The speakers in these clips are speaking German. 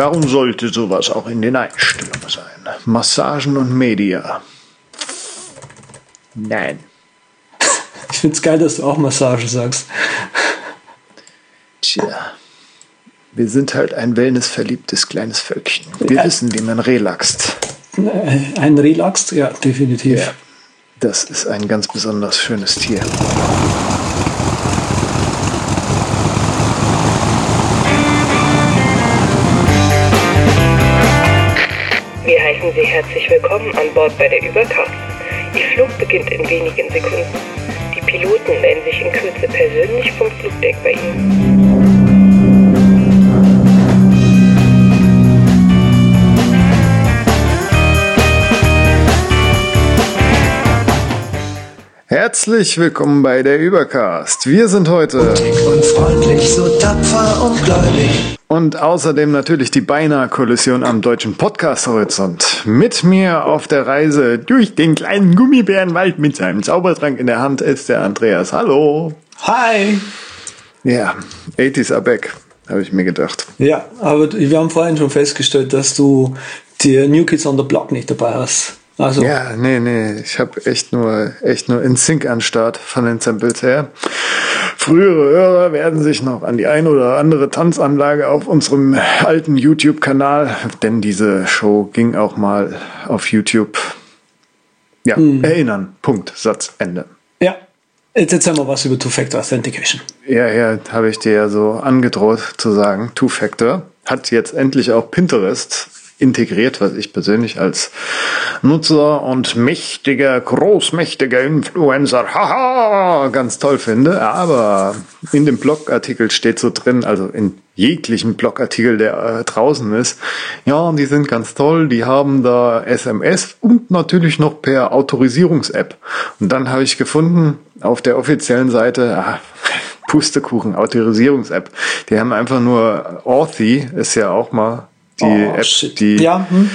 Warum sollte sowas auch in den Einstellungen sein? Massagen und Media. Nein. Ich finde es geil, dass du auch Massage sagst. Tja. Wir sind halt ein wellnessverliebtes kleines Völkchen. Wir ja. wissen, wie man relaxt. Äh, ein relaxt? Ja, definitiv. Ja. Das ist ein ganz besonders schönes Tier. Herzlich willkommen an Bord bei der Übercast. Ihr Flug beginnt in wenigen Sekunden. Die Piloten melden sich in Kürze persönlich vom Flugdeck bei Ihnen. Herzlich willkommen bei der Übercast. Wir sind heute und freundlich, so tapfer und gläubig. Und außerdem natürlich die beinahe Kollision am deutschen Podcast-Horizont. Mit mir auf der Reise durch den kleinen Gummibärenwald mit seinem Zaubertrank in der Hand ist der Andreas. Hallo. Hi. Ja, 80s are back, habe ich mir gedacht. Ja, aber wir haben vorhin schon festgestellt, dass du die New Kids on the Block nicht dabei hast. Also. Ja, nee, nee, ich habe echt nur, echt nur in Sync an Start von den Samples her. Frühere Hörer werden sich noch an die ein oder andere Tanzanlage auf unserem alten YouTube-Kanal, denn diese Show ging auch mal auf YouTube, ja, mhm. erinnern. Punkt, Satz, Ende. Ja, Jetzt erzähl mal was über Two-Factor Authentication. Ja, ja, habe ich dir ja so angedroht zu sagen. Two-Factor hat jetzt endlich auch Pinterest integriert, was ich persönlich als Nutzer und mächtiger, großmächtiger Influencer, haha, ganz toll finde. Aber in dem Blogartikel steht so drin, also in jeglichen Blogartikel, der äh, draußen ist, ja, die sind ganz toll, die haben da SMS und natürlich noch per Autorisierungs-App. Und dann habe ich gefunden, auf der offiziellen Seite, ah, Pustekuchen, Autorisierungs-App. Die haben einfach nur Authy, ist ja auch mal die oh, App, shit. die, ja, hm.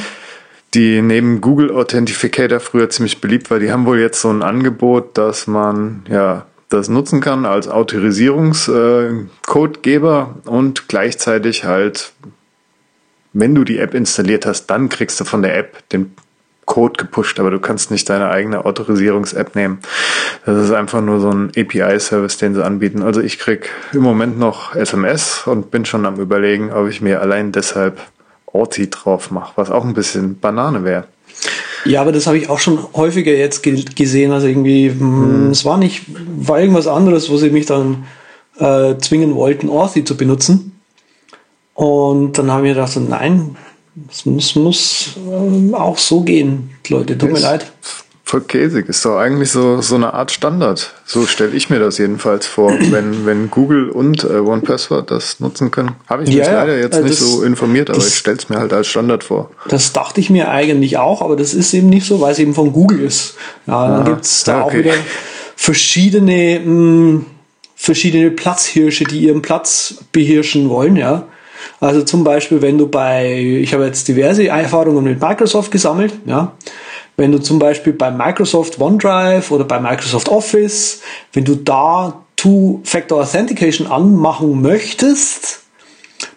die neben Google Authentificator früher ziemlich beliebt war. Die haben wohl jetzt so ein Angebot, dass man ja das nutzen kann als Autorisierungscodegeber äh, und gleichzeitig halt, wenn du die App installiert hast, dann kriegst du von der App den Code gepusht, aber du kannst nicht deine eigene Autorisierungs-App nehmen. Das ist einfach nur so ein API-Service, den sie anbieten. Also ich krieg im Moment noch SMS und bin schon am überlegen, ob ich mir allein deshalb Orti drauf mache, was auch ein bisschen Banane wäre. Ja, aber das habe ich auch schon häufiger jetzt gesehen. Also irgendwie, hm. es war nicht, war irgendwas anderes, wo sie mich dann äh, zwingen wollten, Orthi zu benutzen. Und dann haben wir gedacht, nein, es muss, muss äh, auch so gehen, Leute, tut mir leid voll käsig. Ist doch eigentlich so, so eine Art Standard. So stelle ich mir das jedenfalls vor. wenn, wenn Google und äh, OnePassword das nutzen können. Habe ich mich ja, leider jetzt also nicht so informiert, aber das, ich stelle es mir halt als Standard vor. Das dachte ich mir eigentlich auch, aber das ist eben nicht so, weil es eben von Google ist. Ja, dann gibt es da okay. auch wieder verschiedene, mh, hm, verschiedene Platzhirsche, die ihren Platz beherrschen wollen, ja. Also zum Beispiel, wenn du bei, ich habe jetzt diverse Erfahrungen mit Microsoft gesammelt, ja. Wenn du zum Beispiel bei Microsoft OneDrive oder bei Microsoft Office, wenn du da Two-Factor Authentication anmachen möchtest,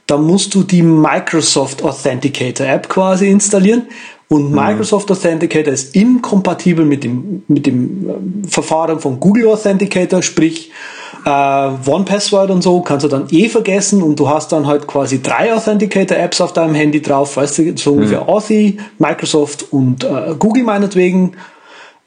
dann musst du die Microsoft Authenticator App quasi installieren. Und mhm. Microsoft Authenticator ist inkompatibel mit dem, mit dem äh, Verfahren von Google Authenticator, sprich äh, One-Password und so kannst du dann eh vergessen und du hast dann halt quasi drei Authenticator-Apps auf deinem Handy drauf, weißt du, so ungefähr mhm. Authy, Microsoft und äh, Google meinetwegen.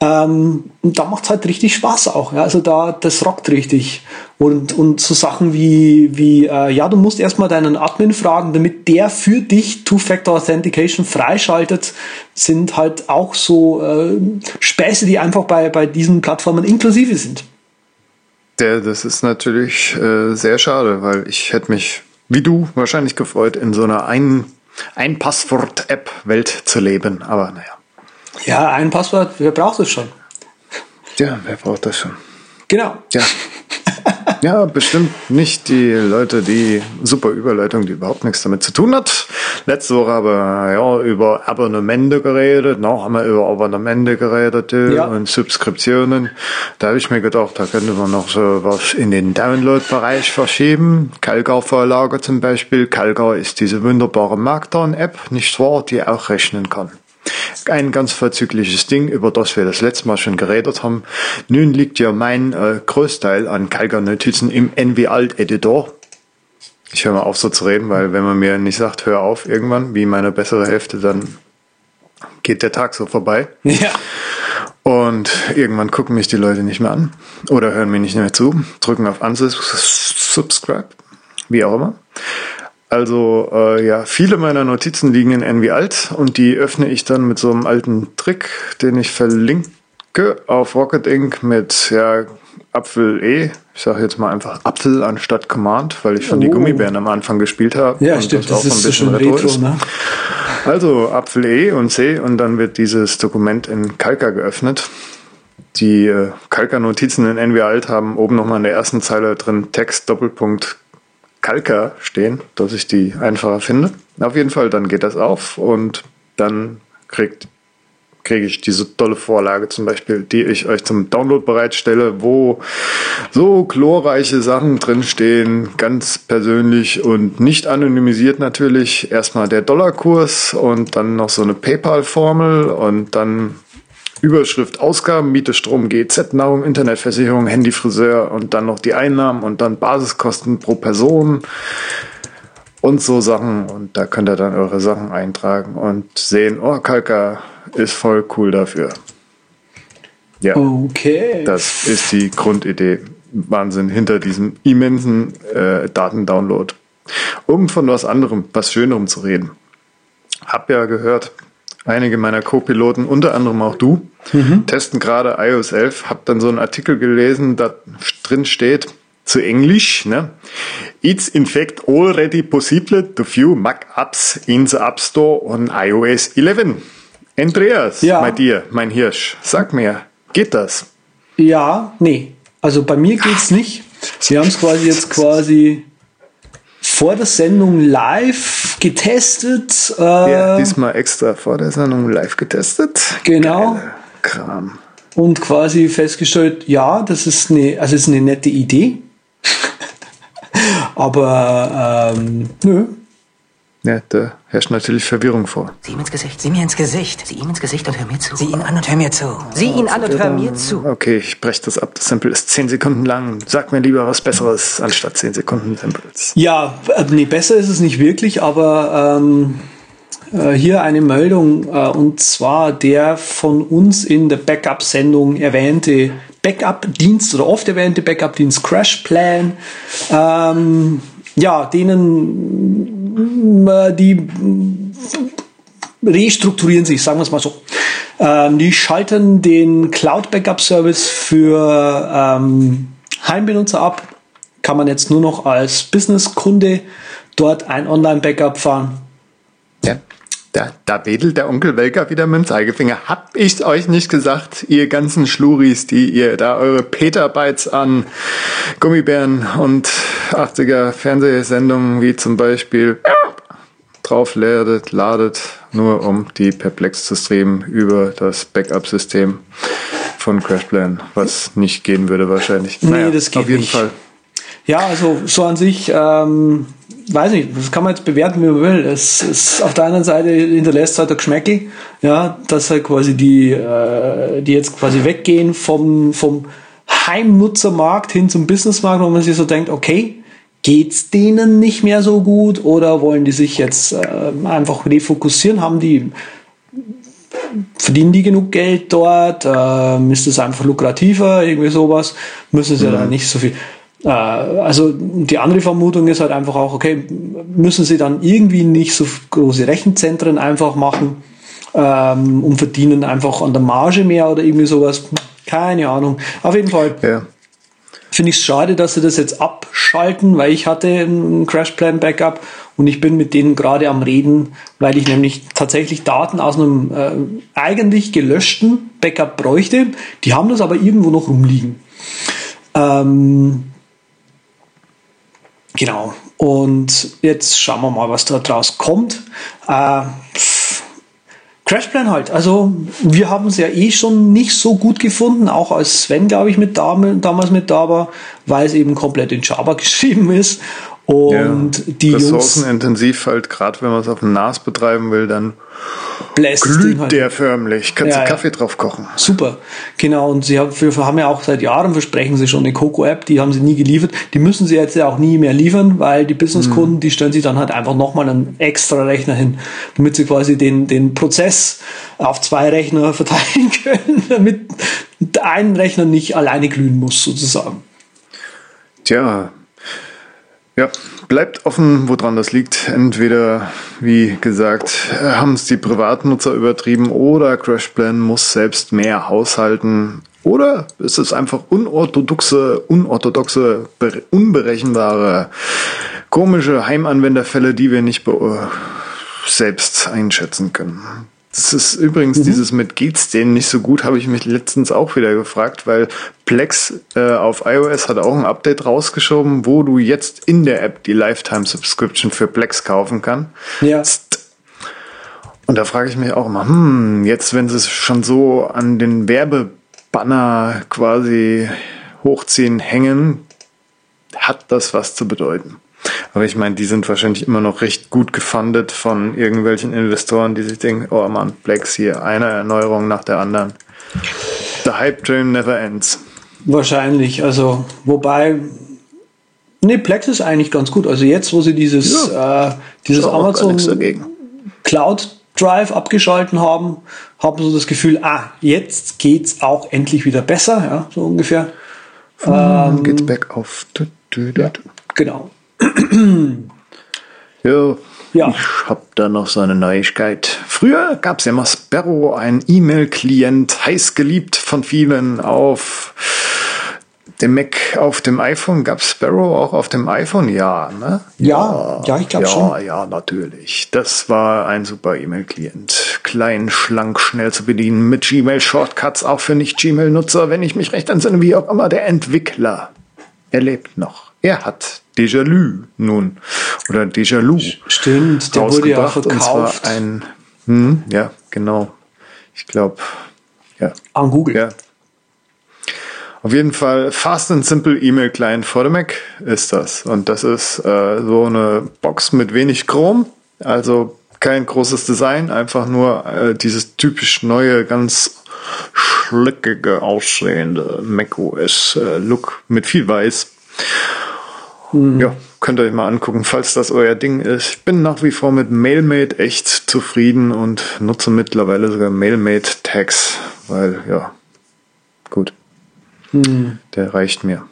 Ähm, und da macht's halt richtig Spaß auch. Ja? Also da, das rockt richtig. Und, und so Sachen wie, wie äh, ja, du musst erstmal deinen Admin fragen, damit der für dich Two-Factor Authentication freischaltet, sind halt auch so äh, Späße, die einfach bei, bei diesen Plattformen inklusive sind. Der, das ist natürlich äh, sehr schade, weil ich hätte mich, wie du, wahrscheinlich gefreut, in so einer ein, ein Passwort-App-Welt zu leben. Aber naja. Ja, ein Passwort, wer braucht es schon? Ja, wer braucht das schon? Genau. Ja. Ja, bestimmt nicht die Leute, die super Überleitung, die überhaupt nichts damit zu tun hat. Letzte Woche haben wir ja über Abonnemente geredet, noch haben wir über Abonnemente geredet äh, ja. und Subskriptionen. Da habe ich mir gedacht, da könnte man noch so was in den Download-Bereich verschieben. Calgar-Vorlage zum Beispiel. Calgar ist diese wunderbare Markdown-App, nicht wahr, die auch rechnen kann. Ein ganz vorzügliches Ding, über das wir das letzte Mal schon geredet haben. Nun liegt ja mein äh, Großteil an Kalker-Notizen im NV-Alt-Editor. Ich höre mal auf so zu reden, weil wenn man mir nicht sagt, hör auf irgendwann, wie meine bessere Hälfte, dann geht der Tag so vorbei. Ja. Und irgendwann gucken mich die Leute nicht mehr an oder hören mir nicht mehr zu, drücken auf Unsubscribe, wie auch immer. Also äh, ja, viele meiner Notizen liegen in NV Alt und die öffne ich dann mit so einem alten Trick, den ich verlinke auf Rocket Inc. mit ja, Apfel E. Ich sage jetzt mal einfach Apfel anstatt Command, weil ich schon oh. die Gummibären am Anfang gespielt habe. Ja, stimmt, das, das ist ein bisschen retro, retro ne? Also Apfel E und C und dann wird dieses Dokument in Kalka geöffnet. Die äh, Kalka-Notizen in NV Alt haben oben nochmal in der ersten Zeile drin Text Doppelpunkt Kalka stehen, dass ich die einfacher finde. Auf jeden Fall, dann geht das auf und dann kriegt kriege ich diese tolle Vorlage zum Beispiel, die ich euch zum Download bereitstelle, wo so chlorreiche Sachen drinstehen, ganz persönlich und nicht anonymisiert natürlich. Erstmal der Dollarkurs und dann noch so eine PayPal-Formel und dann Überschrift Ausgaben, Miete, Strom, GZ, Nahrung, Internetversicherung, Handy, Friseur und dann noch die Einnahmen und dann Basiskosten pro Person und so Sachen. Und da könnt ihr dann eure Sachen eintragen und sehen, oh, Kalka ist voll cool dafür. Ja. Okay. Das ist die Grundidee. Wahnsinn hinter diesem immensen äh, Datendownload. Um von was anderem, was Schönerem zu reden. Hab ja gehört, einige meiner Co-Piloten, unter anderem auch du, mhm. testen gerade iOS 11. Hab dann so einen Artikel gelesen, da drin steht, zu Englisch, ne? It's in fact already possible to view Mac apps in the App Store on iOS 11. Andreas, ja. mein dir, mein Hirsch, sag mir, geht das? Ja, nee. Also bei mir geht's nicht. Sie haben es quasi jetzt quasi vor der Sendung live getestet. Äh, ja, diesmal extra vor der Sendung live getestet. Genau. Geile Kram. Und quasi festgestellt, ja, das ist eine, also ist eine nette Idee. Aber ähm, nö, ja, da herrscht natürlich Verwirrung vor. Sieh ihm ins Gesicht, sieh mir ins Gesicht. Sieh ihm ins Gesicht und hör mir zu. Sieh ihn an und hör mir zu. Sieh ihn an und hör mir zu. Okay, ich breche das ab. Das Sample ist 10 Sekunden lang. Sag mir lieber was Besseres anstatt 10 Sekunden Samples. Ja, äh, nee, besser ist es nicht wirklich, aber ähm, äh, hier eine Meldung äh, und zwar der von uns in der Backup-Sendung erwähnte Backup-Dienst oder oft erwähnte Backup-Dienst Crash Plan. Ähm, ja, denen die restrukturieren sich, sagen wir es mal so. Ähm, die schalten den Cloud Backup Service für ähm, Heimbenutzer ab. Kann man jetzt nur noch als Business-Kunde dort ein Online-Backup fahren. Da, da wedelt der Onkel Welker wieder mit dem Zeigefinger. Hab ich euch nicht gesagt, ihr ganzen Schluris, die ihr da eure Petabytes an Gummibären und 80er Fernsehsendungen wie zum Beispiel drauf ladet, ladet, nur um die Perplex zu streamen über das Backup-System von CrashPlan, was nicht gehen würde wahrscheinlich. Nee, naja, das geht auf jeden nicht. Fall. Ja, also so an sich, ähm, weiß nicht, das kann man jetzt bewerten, wie man will. Es ist auf der anderen Seite hinterlässt halt der Geschmäckel, ja, dass halt quasi die, äh, die jetzt quasi weggehen vom, vom Heimnutzermarkt hin zum Businessmarkt, wo man sich so denkt, okay, geht's denen nicht mehr so gut oder wollen die sich jetzt äh, einfach refokussieren? Haben die verdienen die genug Geld dort? Äh, ist es einfach lukrativer? Irgendwie sowas? Müssen sie mhm. dann nicht so viel. Äh, also die andere Vermutung ist halt einfach auch, okay, müssen sie dann irgendwie nicht so große Rechenzentren einfach machen ähm, und verdienen einfach an der Marge mehr oder irgendwie sowas? Keine Ahnung. Auf jeden Fall. Ja finde ich es schade, dass sie das jetzt abschalten, weil ich hatte ein Crashplan Backup und ich bin mit denen gerade am Reden, weil ich nämlich tatsächlich Daten aus einem äh, eigentlich gelöschten Backup bräuchte. Die haben das aber irgendwo noch rumliegen. Ähm, Genau. Und jetzt schauen wir mal, was da draus kommt. Äh, Crashplan halt. Also wir haben es ja eh schon nicht so gut gefunden, auch als Sven, glaube ich, mit da, damals mit da war, weil es eben komplett in Java geschrieben ist. Und ja, die Ressourcenintensiv halt, gerade wenn man es auf dem NAS betreiben will, dann Bläst glüht halt. der förmlich. Kannst Ja, du ja. Kaffee drauf kochen. Super, genau. Und sie haben, wir haben ja auch seit Jahren versprechen sie schon eine Coco-App, die haben sie nie geliefert. Die müssen sie jetzt ja auch nie mehr liefern, weil die Businesskunden, die stellen sich dann halt einfach nochmal einen extra Rechner hin, damit sie quasi den, den Prozess auf zwei Rechner verteilen können, damit ein Rechner nicht alleine glühen muss, sozusagen. Tja, ja, bleibt offen, woran das liegt. Entweder, wie gesagt, haben es die Privatnutzer übertrieben oder CrashPlan muss selbst mehr haushalten. Oder ist es einfach unorthodoxe, unorthodoxe, bere- unberechenbare, komische Heimanwenderfälle, die wir nicht selbst einschätzen können. Das ist übrigens dieses mit geht's denen nicht so gut, habe ich mich letztens auch wieder gefragt, weil Plex äh, auf iOS hat auch ein Update rausgeschoben, wo du jetzt in der App die Lifetime Subscription für Plex kaufen kann. Ja. Und da frage ich mich auch immer, hm, jetzt wenn sie es schon so an den Werbebanner quasi hochziehen, hängen, hat das was zu bedeuten. Aber ich meine, die sind wahrscheinlich immer noch recht gut gefundet von irgendwelchen Investoren, die sich denken, oh Mann, Plex hier, eine Erneuerung nach der anderen. The Hype Train never ends. Wahrscheinlich, also wobei Nee, Plex ist eigentlich ganz gut. Also jetzt, wo sie dieses, äh, dieses Amazon. Cloud Drive abgeschalten haben, haben so das Gefühl, ah, jetzt geht's auch endlich wieder besser, ja, so ungefähr. Dann geht's back auf. Du, du, du, du. Genau. Ja, Ja. ich hab da noch so eine Neuigkeit. Früher gab's ja immer Sparrow, ein E-Mail-Klient, heiß geliebt von vielen auf dem Mac, auf dem iPhone. Gab's Sparrow auch auf dem iPhone? Ja, ne? Ja, ja, ich glaub ja, schon. Ja, natürlich. Das war ein super E-Mail-Klient. Klein, schlank, schnell zu bedienen, mit Gmail-Shortcuts, auch für Nicht-Gmail-Nutzer, wenn ich mich recht entsinne, wie auch immer, der Entwickler. Er lebt noch. Er hat Déjà-lu nun. Oder Déjà-lu Stimmt, der wurde ja rausgebracht. Und verkauft zwar ein, hm, ja, genau. Ich glaube, ja, an Google. ja. Auf jeden Fall Fast and Simple E-Mail Client for the Mac ist das. Und das ist äh, so eine Box mit wenig Chrom, also kein großes Design, einfach nur äh, dieses typisch neue, ganz schlickige aussehende macOS äh, Look mit viel Weiß. Ja, könnt ihr euch mal angucken, falls das euer Ding ist. Ich bin nach wie vor mit MailMate echt zufrieden und nutze mittlerweile sogar MailMate Tags, weil ja, gut. Der reicht mir.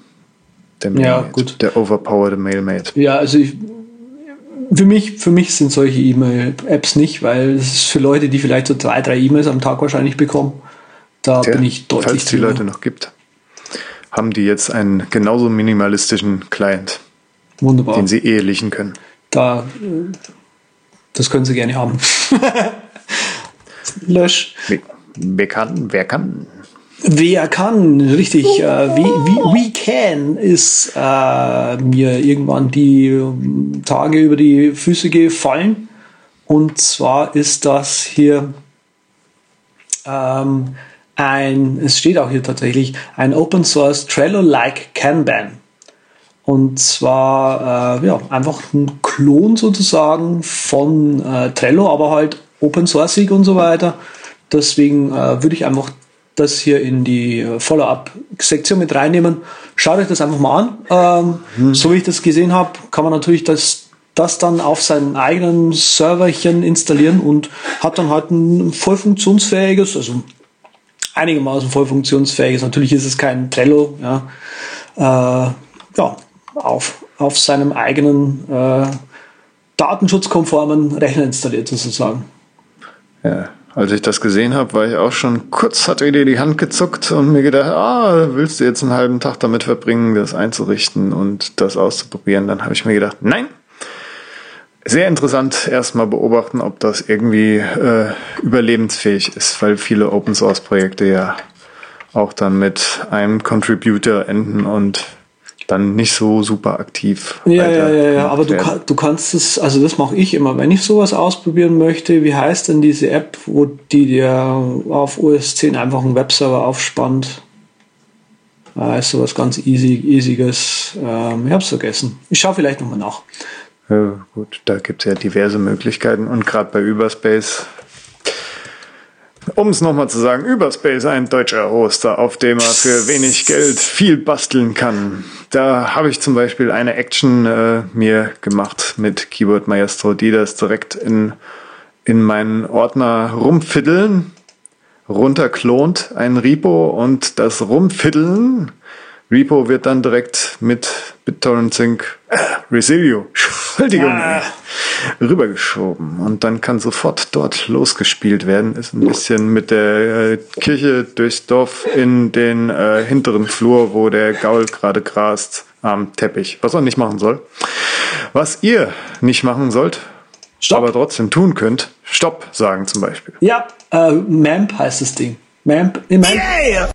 Der Ja, MailMate, gut. Der overpowered MailMate. Ja, also ich, für mich, für mich sind solche E-Mail-Apps nicht, weil es ist für Leute, die vielleicht so drei, drei E-Mails am Tag wahrscheinlich bekommen. Da Der, bin ich deutlich falls die drüber. Leute noch gibt, haben die jetzt einen genauso minimalistischen Client, Wunderbar. den sie ehelichen können. Da, das können Sie gerne haben. Lösch. Wer, wer kann? Wer kann? Wer kann, richtig, äh, wie, wie, We Can ist äh, mir irgendwann die ähm, Tage über die Füße gefallen. Und zwar ist das hier ähm, ein, es steht auch hier tatsächlich, ein Open Source Trello-like Kanban. Und zwar äh, ja, einfach ein Klon sozusagen von äh, Trello, aber halt Open Sourceig und so weiter. Deswegen äh, würde ich einfach das hier in die äh, Follow-up-Sektion mit reinnehmen. Schaut euch das einfach mal an. Ähm, So wie ich das gesehen habe, kann man natürlich das, das dann auf seinen eigenen Serverchen installieren und hat dann halt ein voll funktionsfähiges, also einigermaßen voll funktionsfähiges. Natürlich ist es kein Trello, ja, äh, ja auf, auf seinem eigenen äh, datenschutzkonformen Rechner installiert sozusagen. Ja, als ich das gesehen habe, war ich auch schon kurz, hatte dir die Hand gezuckt und mir gedacht, ah, willst du jetzt einen halben Tag damit verbringen, das einzurichten und das auszuprobieren? Dann habe ich mir gedacht, nein. Sehr interessant, erstmal beobachten, ob das irgendwie äh, überlebensfähig ist, weil viele Open Source Projekte ja auch dann mit einem Contributor enden und dann nicht so super aktiv. Ja, ja, ja, ja, aber du, kann, du kannst es, also das mache ich immer, wenn ich sowas ausprobieren möchte, wie heißt denn diese App, wo die dir auf OS 10 einfach einen Webserver aufspannt? Ah, ist sowas ganz easy, easyes. Ähm, ich hab's vergessen. Ich schaue vielleicht nochmal nach. Ja, gut, da gibt es ja diverse Möglichkeiten und gerade bei Überspace um es nochmal zu sagen, Überspace, ein deutscher Hoster, auf dem er für wenig Geld viel basteln kann. Da habe ich zum Beispiel eine Action äh, mir gemacht mit Keyboard Maestro, die das direkt in, in meinen Ordner rumfiddeln, runterklont, ein Repo und das Rumfiddeln Repo wird dann direkt mit BitTorrent Sync äh, Resilio, Entschuldigung, ah. rübergeschoben und dann kann sofort dort losgespielt werden. Ist ein bisschen mit der äh, Kirche durchs Dorf in den äh, hinteren Flur, wo der Gaul gerade grast am Teppich, was er nicht machen soll. Was ihr nicht machen sollt, Stopp. aber trotzdem tun könnt, Stopp sagen zum Beispiel. Ja, äh, MAMP heißt das Ding. MAMP, MAMP. Yeah.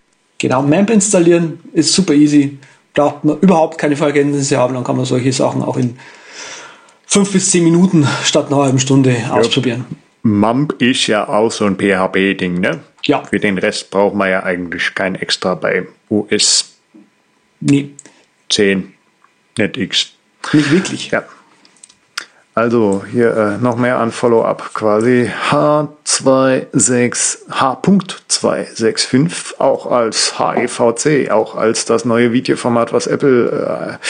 Genau, MAMP installieren ist super easy. Braucht man überhaupt keine Vorkenntnisse haben, dann kann man solche Sachen auch in fünf bis zehn Minuten statt einer halben Stunde ja. ausprobieren. MAMP ist ja auch so ein PHP-Ding, ne? Ja. Für den Rest braucht man ja eigentlich kein extra bei OS. Nee. 10, nicht X. Nicht wirklich. Ja. Also hier äh, noch mehr an Follow-up quasi. H26, H.265, auch als HEVC, auch als das neue Videoformat, was Apple äh,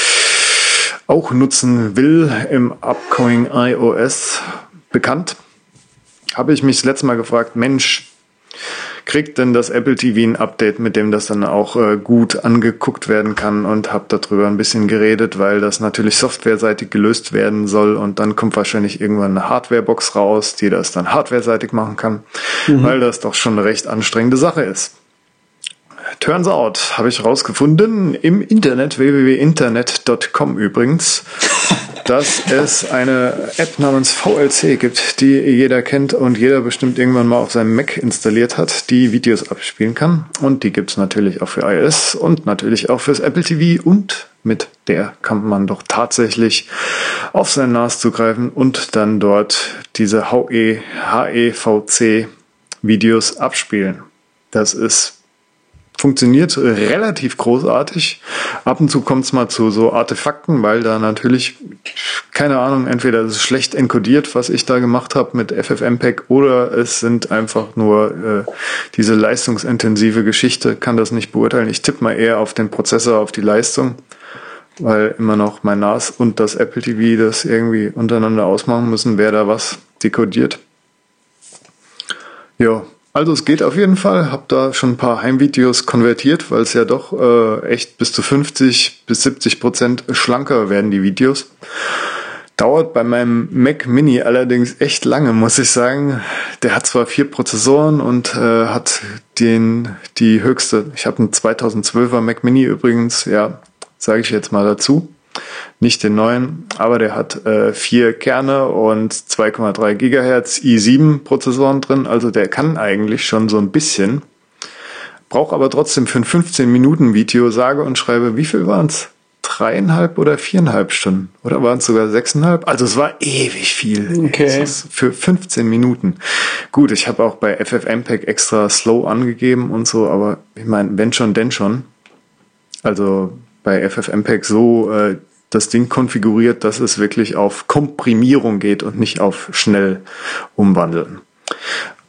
auch nutzen will im upcoming iOS bekannt. Habe ich mich das letzte Mal gefragt, Mensch, kriegt denn das Apple TV ein Update, mit dem das dann auch äh, gut angeguckt werden kann und habe darüber ein bisschen geredet, weil das natürlich softwareseitig gelöst werden soll und dann kommt wahrscheinlich irgendwann eine Hardwarebox raus, die das dann hardwareseitig machen kann, mhm. weil das doch schon eine recht anstrengende Sache ist. Turns out, habe ich rausgefunden, im Internet, www.internet.com übrigens, dass es eine App namens VLC gibt, die jeder kennt und jeder bestimmt irgendwann mal auf seinem Mac installiert hat, die Videos abspielen kann. Und die gibt's natürlich auch für iOS und natürlich auch fürs Apple TV und mit der kann man doch tatsächlich auf sein NAS zugreifen und dann dort diese HE, HEVC Videos abspielen. Das ist funktioniert relativ großartig. Ab und zu kommt es mal zu so Artefakten, weil da natürlich, keine Ahnung, entweder ist es schlecht encodiert, was ich da gemacht habe mit FFmpeg, oder es sind einfach nur äh, diese leistungsintensive Geschichte, kann das nicht beurteilen. Ich tippe mal eher auf den Prozessor, auf die Leistung, weil immer noch mein NAS und das Apple TV das irgendwie untereinander ausmachen müssen, wer da was dekodiert. Ja, also es geht auf jeden Fall. Hab da schon ein paar Heimvideos konvertiert, weil es ja doch äh, echt bis zu 50 bis 70 Prozent schlanker werden die Videos. Dauert bei meinem Mac Mini allerdings echt lange, muss ich sagen. Der hat zwar vier Prozessoren und äh, hat den die höchste. Ich habe einen 2012er Mac Mini übrigens, ja, sage ich jetzt mal dazu nicht den neuen, aber der hat äh, vier Kerne und 2,3 Gigahertz i7 Prozessoren drin, also der kann eigentlich schon so ein bisschen. Braucht aber trotzdem für ein 15 Minuten Video sage und schreibe, wie viel waren es? Dreieinhalb oder viereinhalb Stunden? Oder waren es sogar sechseinhalb? Also es war ewig viel. Okay. Für 15 Minuten. Gut, ich habe auch bei FFmpeg extra Slow angegeben und so, aber ich meine, wenn schon, denn schon. Also bei FFmpeg so äh, das Ding konfiguriert, dass es wirklich auf Komprimierung geht und nicht auf schnell umwandeln.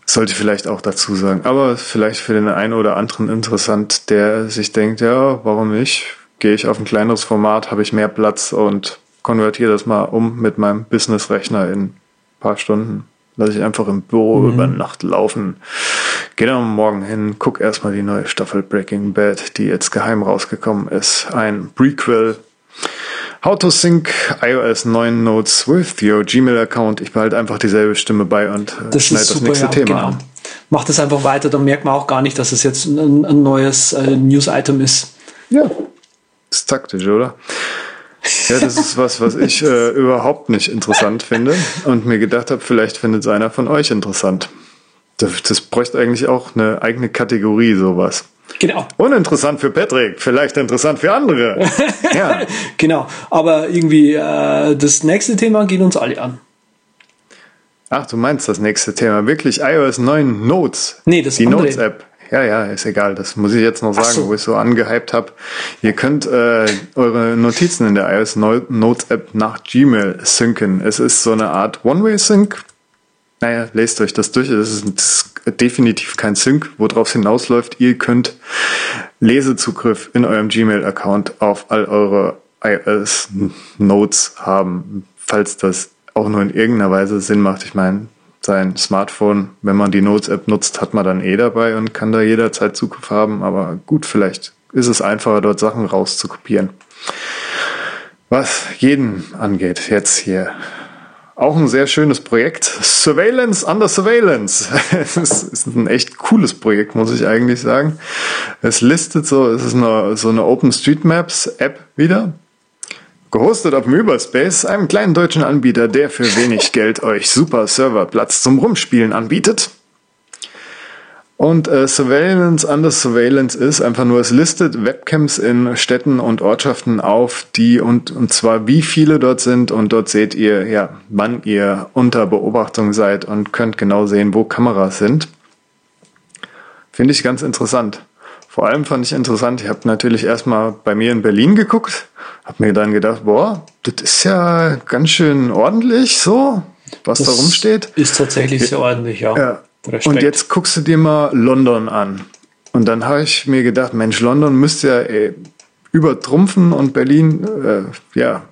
Sollte vielleicht auch dazu sagen. Aber vielleicht für den einen oder anderen interessant, der sich denkt, ja, warum nicht? Gehe ich auf ein kleineres Format, habe ich mehr Platz und konvertiere das mal um mit meinem Business-Rechner in ein paar Stunden. Lasse ich einfach im Büro mhm. über Nacht laufen. Geh dann morgen hin, guck erstmal die neue Staffel Breaking Bad, die jetzt geheim rausgekommen ist. Ein Prequel How to sync iOS 9 Notes with your Gmail Account. Ich behalte einfach dieselbe Stimme bei und äh, schneide das nächste ja, Thema genau. an. Macht es einfach weiter, dann merkt man auch gar nicht, dass es jetzt ein, ein neues äh, News-Item ist. Ja, ist taktisch, oder? Ja, das ist was, was ich äh, überhaupt nicht interessant finde und mir gedacht habe, vielleicht findet es einer von euch interessant. Das, das bräuchte eigentlich auch eine eigene Kategorie, sowas. Genau. Uninteressant für Patrick, vielleicht interessant für andere. ja. Genau. Aber irgendwie äh, das nächste Thema geht uns alle an. Ach, du meinst das nächste Thema. Wirklich iOS 9 Notes. Nee, das Die Notes-App. Ja, ja, ist egal. Das muss ich jetzt noch sagen, so. wo ich so angehypt habe. Ihr könnt äh, eure Notizen in der iOS Notes App nach Gmail synken. Es ist so eine Art One-Way-Sync. Naja, lest euch das durch. Es ist definitiv kein Sync, worauf es hinausläuft. Ihr könnt Lesezugriff in eurem Gmail-Account auf all eure iOS Notes haben, falls das auch nur in irgendeiner Weise Sinn macht. Ich meine, sein Smartphone, wenn man die Notes-App nutzt, hat man dann eh dabei und kann da jederzeit Zugriff haben. Aber gut, vielleicht ist es einfacher, dort Sachen rauszukopieren. Was jeden angeht, jetzt hier. Auch ein sehr schönes Projekt. Surveillance under Surveillance. Es ist ein echt cooles Projekt, muss ich eigentlich sagen. Es listet so, es ist eine, so eine OpenStreetMaps-App wieder Gehostet auf Myberspace, einem kleinen deutschen Anbieter, der für wenig Geld euch super Serverplatz zum Rumspielen anbietet. Und äh, Surveillance under Surveillance ist einfach nur, es listet Webcams in Städten und Ortschaften auf, die und, und zwar wie viele dort sind und dort seht ihr, ja, wann ihr unter Beobachtung seid und könnt genau sehen, wo Kameras sind. Finde ich ganz interessant. Vor allem fand ich interessant, ich habe natürlich erstmal bei mir in Berlin geguckt, habe mir dann gedacht, boah, das ist ja ganz schön ordentlich so, was das da rumsteht. Ist tatsächlich sehr ordentlich, ja. ja. Und jetzt guckst du dir mal London an. Und dann habe ich mir gedacht, Mensch, London müsste ja ey, übertrumpfen und Berlin, äh, ja,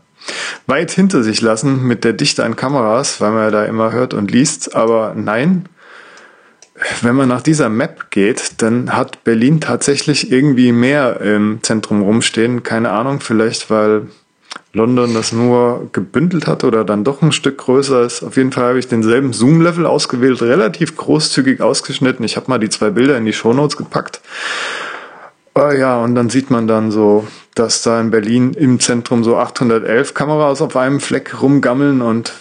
weit hinter sich lassen mit der Dichte an Kameras, weil man ja da immer hört und liest. Aber nein, wenn man nach dieser Map geht, dann hat Berlin tatsächlich irgendwie mehr im Zentrum rumstehen. Keine Ahnung, vielleicht weil London das nur gebündelt hat oder dann doch ein Stück größer ist. Auf jeden Fall habe ich denselben Zoom-Level ausgewählt, relativ großzügig ausgeschnitten. Ich habe mal die zwei Bilder in die Shownotes gepackt. Äh, ja, und dann sieht man dann so, dass da in Berlin im Zentrum so 811 Kameras auf einem Fleck rumgammeln und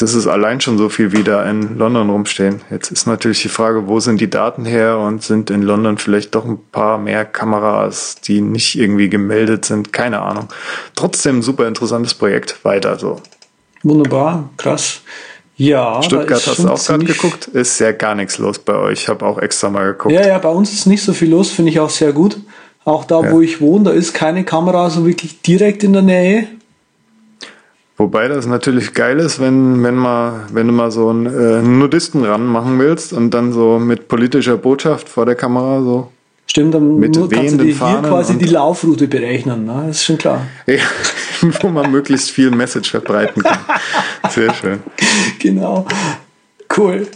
das ist allein schon so viel wie da in London rumstehen. Jetzt ist natürlich die Frage, wo sind die Daten her und sind in London vielleicht doch ein paar mehr Kameras, die nicht irgendwie gemeldet sind? Keine Ahnung. Trotzdem super interessantes Projekt. Weiter so. Wunderbar, krass. Ja, Stuttgart hast du auch gerade geguckt. Ist ja gar nichts los bei euch. Ich habe auch extra mal geguckt. Ja, ja, bei uns ist nicht so viel los, finde ich auch sehr gut. Auch da, ja. wo ich wohne, da ist keine Kamera so wirklich direkt in der Nähe. Wobei das natürlich geil ist, wenn, wenn, mal, wenn du mal so einen äh, Nudisten ranmachen willst und dann so mit politischer Botschaft vor der Kamera so. Stimmt, dann mit nur kannst du dir hier quasi die Laufroute berechnen, ne? Das ist schon klar. Ja, wo man möglichst viel Message verbreiten kann. Sehr schön. Genau. Cool.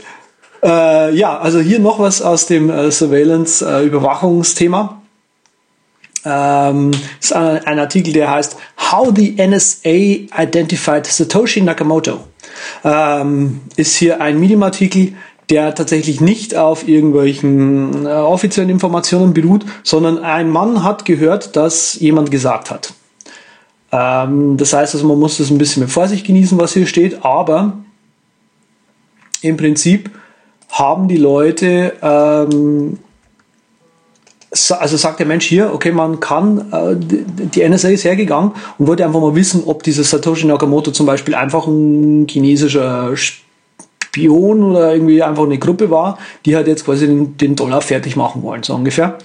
Äh, ja, also hier noch was aus dem äh, Surveillance-Überwachungsthema. Ähm, ist ein, ein, Artikel, der heißt How the NSA Identified Satoshi Nakamoto. Ähm, ist hier ein Medium-Artikel, der tatsächlich nicht auf irgendwelchen äh, offiziellen Informationen beruht, sondern ein Mann hat gehört, dass jemand gesagt hat. Ähm, das heißt, also man muss das ein bisschen mit Vorsicht genießen, was hier steht, aber im Prinzip haben die Leute ähm, also sagt der Mensch hier, okay, man kann, äh, die NSA ist hergegangen und wollte einfach mal wissen, ob dieser Satoshi Nakamoto zum Beispiel einfach ein chinesischer Spion oder irgendwie einfach eine Gruppe war, die halt jetzt quasi den, Dollar fertig machen wollen, so ungefähr.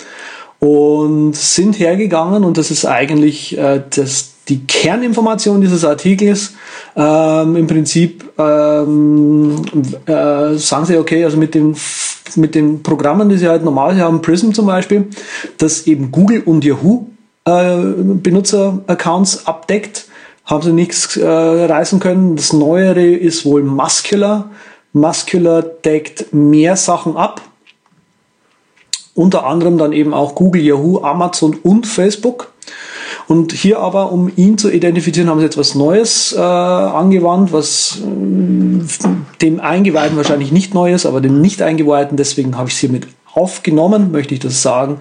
Und sind hergegangen und das ist eigentlich äh, das, die Kerninformation dieses Artikels. Ähm, Im Prinzip ähm, äh, sagen sie, okay, also mit den mit den Programmen, die sie halt normal haben, Prism zum Beispiel, das eben Google und Yahoo äh, Benutzer-Accounts abdeckt, haben sie nichts äh, reißen können. Das Neuere ist wohl Muscular. Muscular deckt mehr Sachen ab. Unter anderem dann eben auch Google, Yahoo, Amazon und Facebook. Und hier aber, um ihn zu identifizieren, haben sie jetzt was Neues äh, angewandt, was äh, dem Eingeweihten wahrscheinlich nicht neu ist, aber dem nicht Eingeweihten, deswegen habe ich es hier mit aufgenommen, möchte ich das sagen.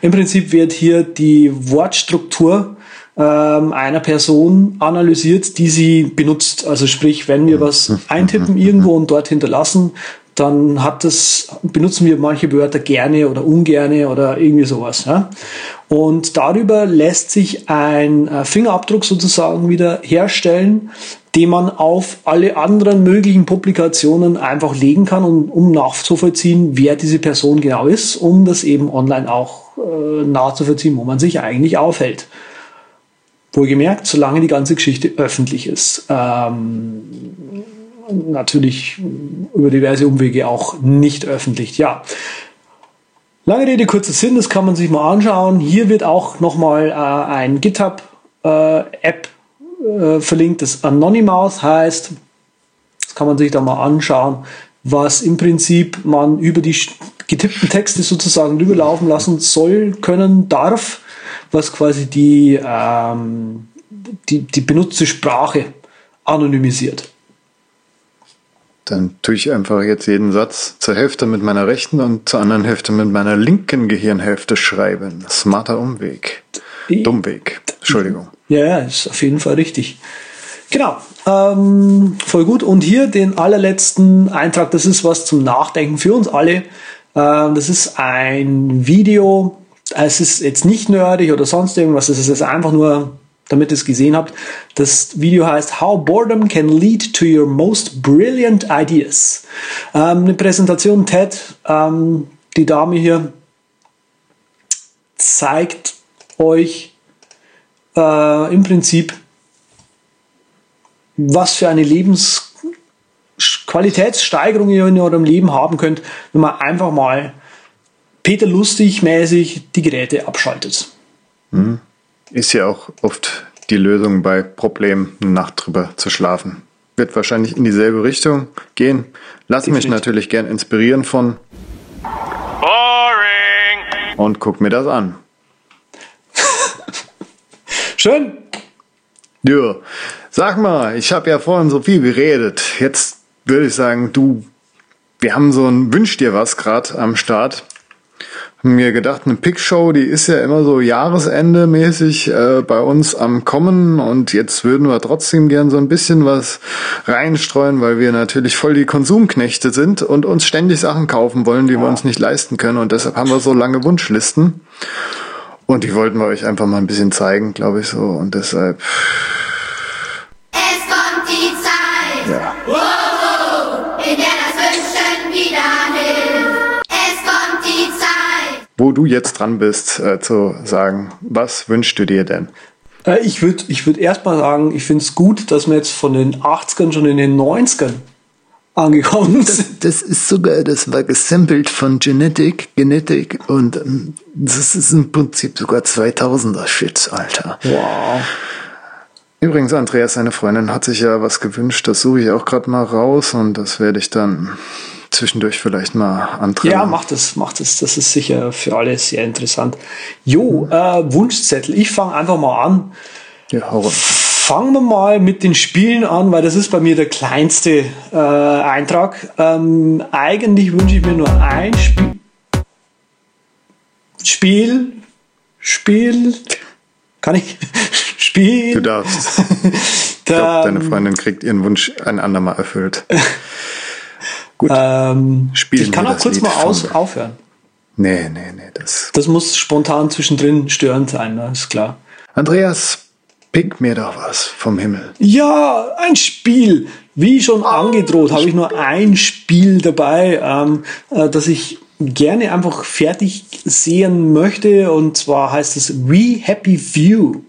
Im Prinzip wird hier die Wortstruktur ähm, einer Person analysiert, die sie benutzt. Also sprich, wenn wir was eintippen irgendwo und dort hinterlassen, dann hat das, benutzen wir manche Wörter gerne oder ungerne oder irgendwie sowas. Ja? Und darüber lässt sich ein äh, Fingerabdruck sozusagen wieder herstellen, den man auf alle anderen möglichen Publikationen einfach legen kann, um, um nachzuvollziehen, wer diese Person genau ist, um das eben online auch äh, nachzuvollziehen, wo man sich eigentlich aufhält. Wohlgemerkt, solange die ganze Geschichte öffentlich ist. Ähm, natürlich über diverse Umwege auch nicht öffentlich. Ja. Lange Rede, kurzer Sinn, das kann man sich mal anschauen. Hier wird auch nochmal äh, ein GitHub-App äh, äh, verlinkt, das Anonymous heißt. Das kann man sich da mal anschauen, was im Prinzip man über die getippten Texte sozusagen rüberlaufen lassen soll, können, darf, was quasi die, ähm, die, die benutzte Sprache anonymisiert. Dann tue ich einfach jetzt jeden Satz zur Hälfte mit meiner rechten und zur anderen Hälfte mit meiner linken Gehirnhälfte schreiben. Smarter Umweg. Dummweg. Entschuldigung. Ja, ist auf jeden Fall richtig. Genau. Ähm, voll gut. Und hier den allerletzten Eintrag. Das ist was zum Nachdenken für uns alle. Ähm, das ist ein Video. Es ist jetzt nicht nerdig oder sonst irgendwas. Es ist jetzt einfach nur damit ihr es gesehen habt. Das Video heißt How Boredom Can Lead to Your Most Brilliant Ideas. Ähm, eine Präsentation TED. Ähm, die Dame hier zeigt euch äh, im Prinzip, was für eine Lebensqualitätssteigerung ihr in eurem Leben haben könnt, wenn man einfach mal Peter Lustig mäßig die Geräte abschaltet. Mhm ist ja auch oft die Lösung bei Problemen, eine Nacht drüber zu schlafen. Wird wahrscheinlich in dieselbe Richtung gehen. Lass mich natürlich gern inspirieren von Boring und guck mir das an. Schön. Ja, sag mal, ich habe ja vorhin so viel geredet. Jetzt würde ich sagen, du, wir haben so ein Wünsch dir was gerade am Start mir gedacht, eine Pickshow, die ist ja immer so Jahresende mäßig äh, bei uns am Kommen und jetzt würden wir trotzdem gern so ein bisschen was reinstreuen, weil wir natürlich voll die Konsumknechte sind und uns ständig Sachen kaufen wollen, die ja. wir uns nicht leisten können und deshalb haben wir so lange Wunschlisten und die wollten wir euch einfach mal ein bisschen zeigen, glaube ich so und deshalb. Wo du jetzt dran bist, äh, zu sagen, was wünschst du dir denn? Äh, ich würde ich würd erstmal sagen, ich finde es gut, dass wir jetzt von den 80ern schon in den 90ern angekommen sind. Das, das ist sogar, das war gesampelt von Genetic, Genetic und ähm, das ist im Prinzip sogar 2000er Shit, Alter. Wow. Übrigens, Andreas, seine Freundin hat sich ja was gewünscht, das suche ich auch gerade mal raus und das werde ich dann zwischendurch vielleicht mal antreiben. Ja, macht es, macht es. Das ist sicher für alle sehr interessant. Jo, äh, Wunschzettel. Ich fange einfach mal an. Ja, hau Fangen wir mal mit den Spielen an, weil das ist bei mir der kleinste äh, Eintrag. Ähm, eigentlich wünsche ich mir nur ein Spiel. Spiel. Spiel. Kann ich? Spiel. Du darfst. ich glaube, deine Freundin kriegt ihren Wunsch ein andermal erfüllt. Gut. Ähm, Spielen ich kann auch kurz Lied mal aus, aufhören. Nee, nee, nee. Das, das muss spontan zwischendrin störend sein, das ist klar. Andreas, pick mir doch was vom Himmel. Ja, ein Spiel. Wie schon angedroht, habe ich nur ein Spiel dabei, ähm, äh, das ich gerne einfach fertig sehen möchte. Und zwar heißt es We Happy Few.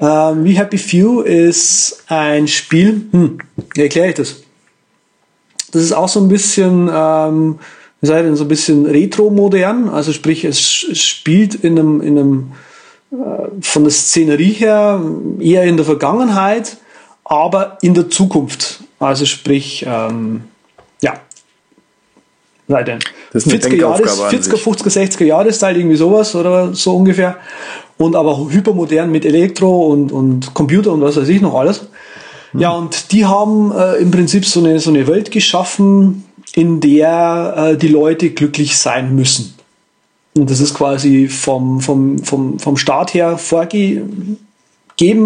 Ähm, We Happy Few ist ein Spiel. Hm, erkläre ich das? Das ist auch so ein bisschen, ähm, wie sei denn, so ein bisschen retro-modern. Also sprich, es spielt in einem, in einem äh, von der Szenerie her eher in der Vergangenheit, aber in der Zukunft. Also sprich, ähm, ja. Sei denn. Das ist 40er, Jahres, 40er, 50er, 60er Jahreszeit, irgendwie sowas oder so ungefähr. Und aber hypermodern mit Elektro und, und Computer und was weiß ich noch alles. Ja, und die haben äh, im Prinzip so eine, so eine Welt geschaffen, in der äh, die Leute glücklich sein müssen. Und das ist quasi vom, vom, vom, vom Staat her vorgegeben,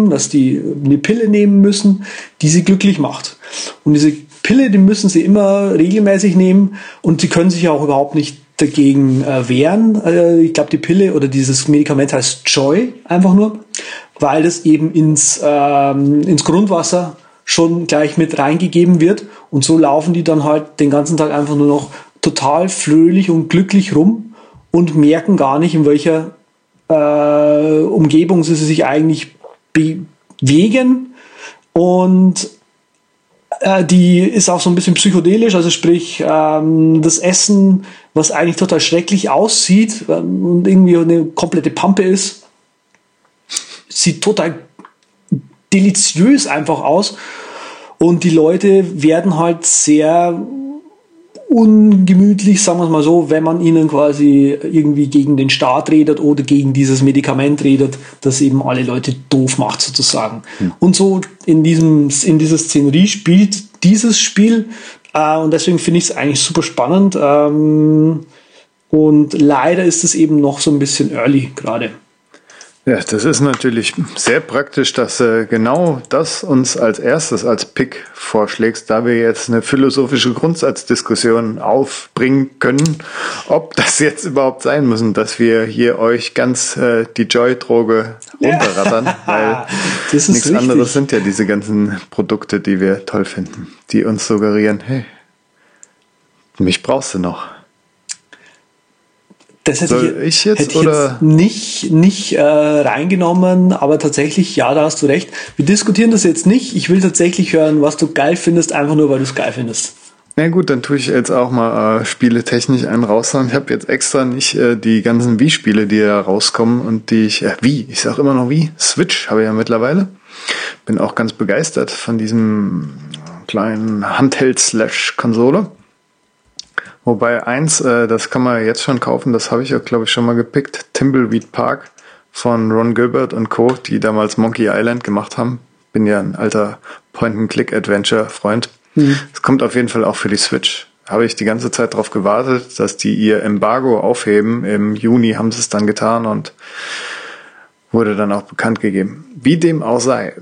dass die eine Pille nehmen müssen, die sie glücklich macht. Und diese Pille, die müssen sie immer regelmäßig nehmen und sie können sich auch überhaupt nicht dagegen äh, wehren. Äh, ich glaube, die Pille oder dieses Medikament heißt Joy einfach nur, weil es eben ins, ähm, ins Grundwasser schon gleich mit reingegeben wird und so laufen die dann halt den ganzen Tag einfach nur noch total fröhlich und glücklich rum und merken gar nicht, in welcher äh, Umgebung sie sich eigentlich bewegen und die ist auch so ein bisschen psychedelisch, also sprich ähm, das Essen, was eigentlich total schrecklich aussieht ähm, und irgendwie eine komplette Pampe ist, sieht total deliziös einfach aus. Und die Leute werden halt sehr ungemütlich, sagen wir es mal so, wenn man ihnen quasi irgendwie gegen den Staat redet oder gegen dieses Medikament redet, das eben alle Leute doof macht sozusagen. Hm. Und so in diesem in dieser Szenerie spielt dieses Spiel äh, und deswegen finde ich es eigentlich super spannend. Ähm, und leider ist es eben noch so ein bisschen early gerade. Ja, das ist natürlich sehr praktisch, dass äh, genau das uns als erstes als Pick vorschlägst, da wir jetzt eine philosophische Grundsatzdiskussion aufbringen können, ob das jetzt überhaupt sein müssen, dass wir hier euch ganz äh, die Joy-Droge runterrattern, ja. weil nichts richtig. anderes sind ja diese ganzen Produkte, die wir toll finden, die uns suggerieren, hey, mich brauchst du noch. Das hätte Soll ich, jetzt, hätte ich jetzt nicht, nicht äh, reingenommen, aber tatsächlich, ja, da hast du recht. Wir diskutieren das jetzt nicht. Ich will tatsächlich hören, was du geil findest, einfach nur, weil du es geil findest. Na gut, dann tue ich jetzt auch mal äh, Spiele technisch einen raushauen. Ich habe jetzt extra nicht äh, die ganzen Wii-Spiele, die da rauskommen und die ich, äh, Wii, ich sag immer noch Wii, Switch habe ich ja mittlerweile. Bin auch ganz begeistert von diesem kleinen Handheld-Slash-Konsole. Wobei eins, äh, das kann man jetzt schon kaufen, das habe ich ja, glaube ich, schon mal gepickt. Timbleweed Park von Ron Gilbert und Co., die damals Monkey Island gemacht haben. Bin ja ein alter Point-and-Click-Adventure-Freund. Es mhm. kommt auf jeden Fall auch für die Switch. Habe ich die ganze Zeit darauf gewartet, dass die ihr Embargo aufheben. Im Juni haben sie es dann getan und wurde dann auch bekannt gegeben. Wie dem auch sei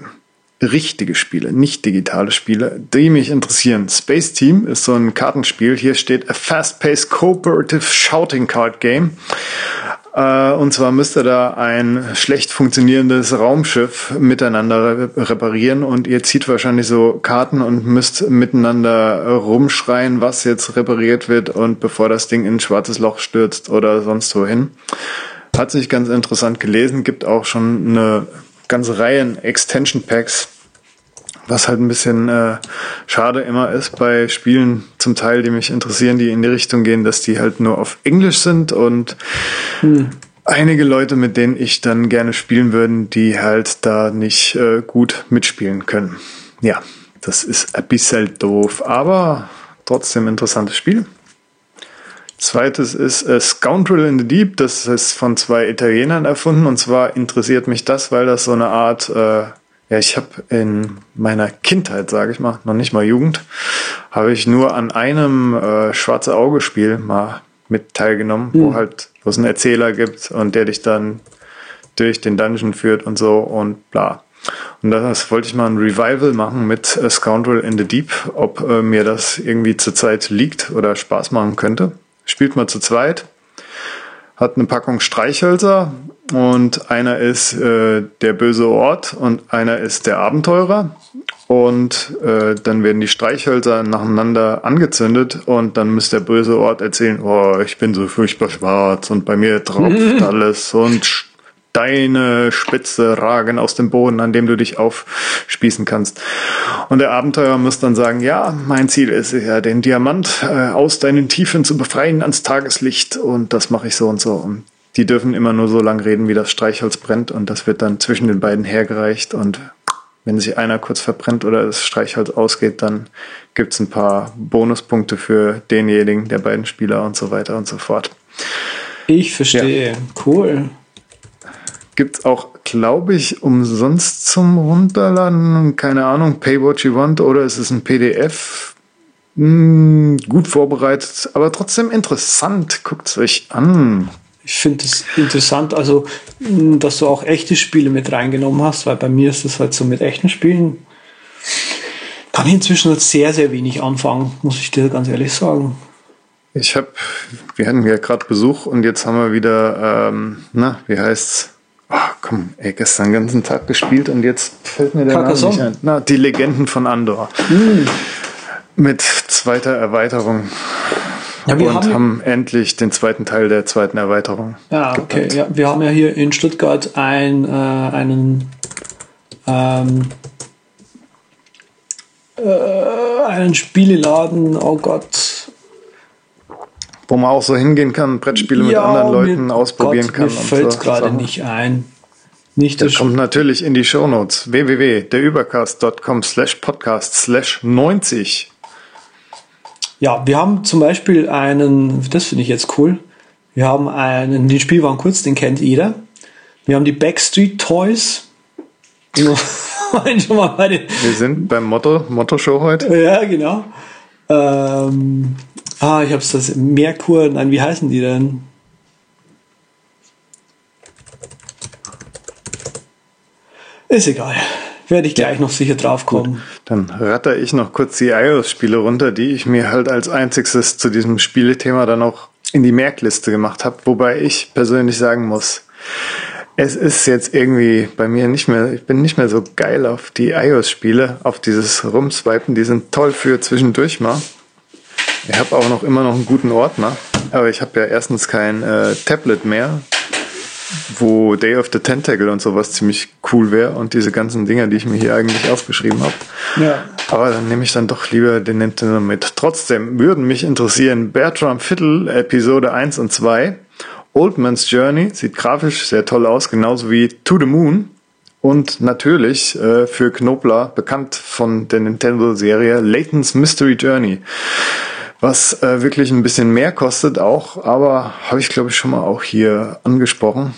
richtige Spiele, nicht digitale Spiele, die mich interessieren. Space Team ist so ein Kartenspiel. Hier steht a fast-paced cooperative shouting card game. Äh, und zwar müsst ihr da ein schlecht funktionierendes Raumschiff miteinander reparieren und ihr zieht wahrscheinlich so Karten und müsst miteinander rumschreien, was jetzt repariert wird und bevor das Ding in ein schwarzes Loch stürzt oder sonst wohin. Hat sich ganz interessant gelesen, gibt auch schon eine ganze Reihe Extension Packs was halt ein bisschen äh, schade immer ist bei Spielen zum Teil, die mich interessieren, die in die Richtung gehen, dass die halt nur auf Englisch sind und hm. einige Leute, mit denen ich dann gerne spielen würde, die halt da nicht äh, gut mitspielen können. Ja, das ist ein bisschen doof, aber trotzdem interessantes Spiel. Zweites ist äh, Scoundrel in the Deep. Das ist von zwei Italienern erfunden. Und zwar interessiert mich das, weil das so eine Art äh, ja, ich habe in meiner Kindheit, sage ich mal, noch nicht mal Jugend, habe ich nur an einem äh, schwarze Auge-Spiel mal mit teilgenommen, mhm. wo hm. halt, wo es einen Erzähler gibt und der dich dann durch den Dungeon führt und so und bla. Und das wollte ich mal ein Revival machen mit A Scoundrel in the Deep, ob äh, mir das irgendwie zurzeit liegt oder Spaß machen könnte. Spielt mal zu zweit hat eine Packung Streichhölzer und einer ist äh, der böse Ort und einer ist der Abenteurer. Und äh, dann werden die Streichhölzer nacheinander angezündet und dann muss der böse Ort erzählen, oh, ich bin so furchtbar schwarz und bei mir tropft alles und deine Spitze ragen aus dem Boden, an dem du dich aufspießen kannst. Und der Abenteurer muss dann sagen, ja, mein Ziel ist ja, den Diamant äh, aus deinen Tiefen zu befreien ans Tageslicht und das mache ich so und so. Und die dürfen immer nur so lang reden, wie das Streichholz brennt und das wird dann zwischen den beiden hergereicht und wenn sich einer kurz verbrennt oder das Streichholz ausgeht, dann gibt's ein paar Bonuspunkte für denjenigen der beiden Spieler und so weiter und so fort. Ich verstehe. Ja. Cool. Gibt es auch, glaube ich, umsonst zum Runterladen. Keine Ahnung, Pay What You Want oder ist es ein PDF? Hm, gut vorbereitet, aber trotzdem interessant. Guckt es euch an. Ich finde es interessant, also, hm, dass du auch echte Spiele mit reingenommen hast, weil bei mir ist es halt so mit echten Spielen. kann ich inzwischen sehr, sehr wenig anfangen, muss ich dir ganz ehrlich sagen. Ich habe, wir hatten ja gerade Besuch und jetzt haben wir wieder, ähm, na, wie heißt's? Oh, komm, ey, gestern den ganzen Tag gespielt und jetzt fällt mir der Name nicht ein. Na, die Legenden von Andor. Mm. Mit zweiter Erweiterung. Ja, wir und haben, haben, endlich den zweiten Teil der zweiten Erweiterung. Ja, okay. Ja, wir haben ja hier in Stuttgart ein, äh, einen ähm, äh, einen Spieleladen, oh Gott. Wo man auch so hingehen kann, Brettspiele ja, mit anderen Leuten mir, ausprobieren Gott, kann. Mir fällt so gerade nicht ein. Nicht das kommt natürlich in die Shownotes www.derübercast.com slash podcast slash 90. Ja, wir haben zum Beispiel einen, das finde ich jetzt cool, wir haben einen, den Spielwagen kurz, den kennt jeder. Wir haben die Backstreet Toys. Wir sind beim Motto, Motto-Show heute. Ja, genau. Ähm, ah, ich hab's das Merkur, nein, wie heißen die denn? Ist egal. Werde ich gleich noch sicher drauf kommen. Dann ratter ich noch kurz die iOS-Spiele runter, die ich mir halt als einziges zu diesem Spielethema dann auch in die Merkliste gemacht habe. Wobei ich persönlich sagen muss, es ist jetzt irgendwie bei mir nicht mehr, ich bin nicht mehr so geil auf die iOS-Spiele, auf dieses Rumswipen. Die sind toll für zwischendurch mal. Ich habe auch noch immer noch einen guten Ordner, aber ich habe ja erstens kein äh, Tablet mehr, wo Day of the Tentacle und sowas ziemlich cool wäre und diese ganzen Dinger, die ich mir hier eigentlich aufgeschrieben habe. Ja. Aber dann nehme ich dann doch lieber den Nintendo mit. Trotzdem würden mich interessieren Bertram Fiddle Episode 1 und 2 Old Man's Journey sieht grafisch sehr toll aus, genauso wie To the Moon. Und natürlich äh, für Knobler bekannt von der Nintendo-Serie Layton's Mystery Journey. Was äh, wirklich ein bisschen mehr kostet auch, aber habe ich glaube ich schon mal auch hier angesprochen.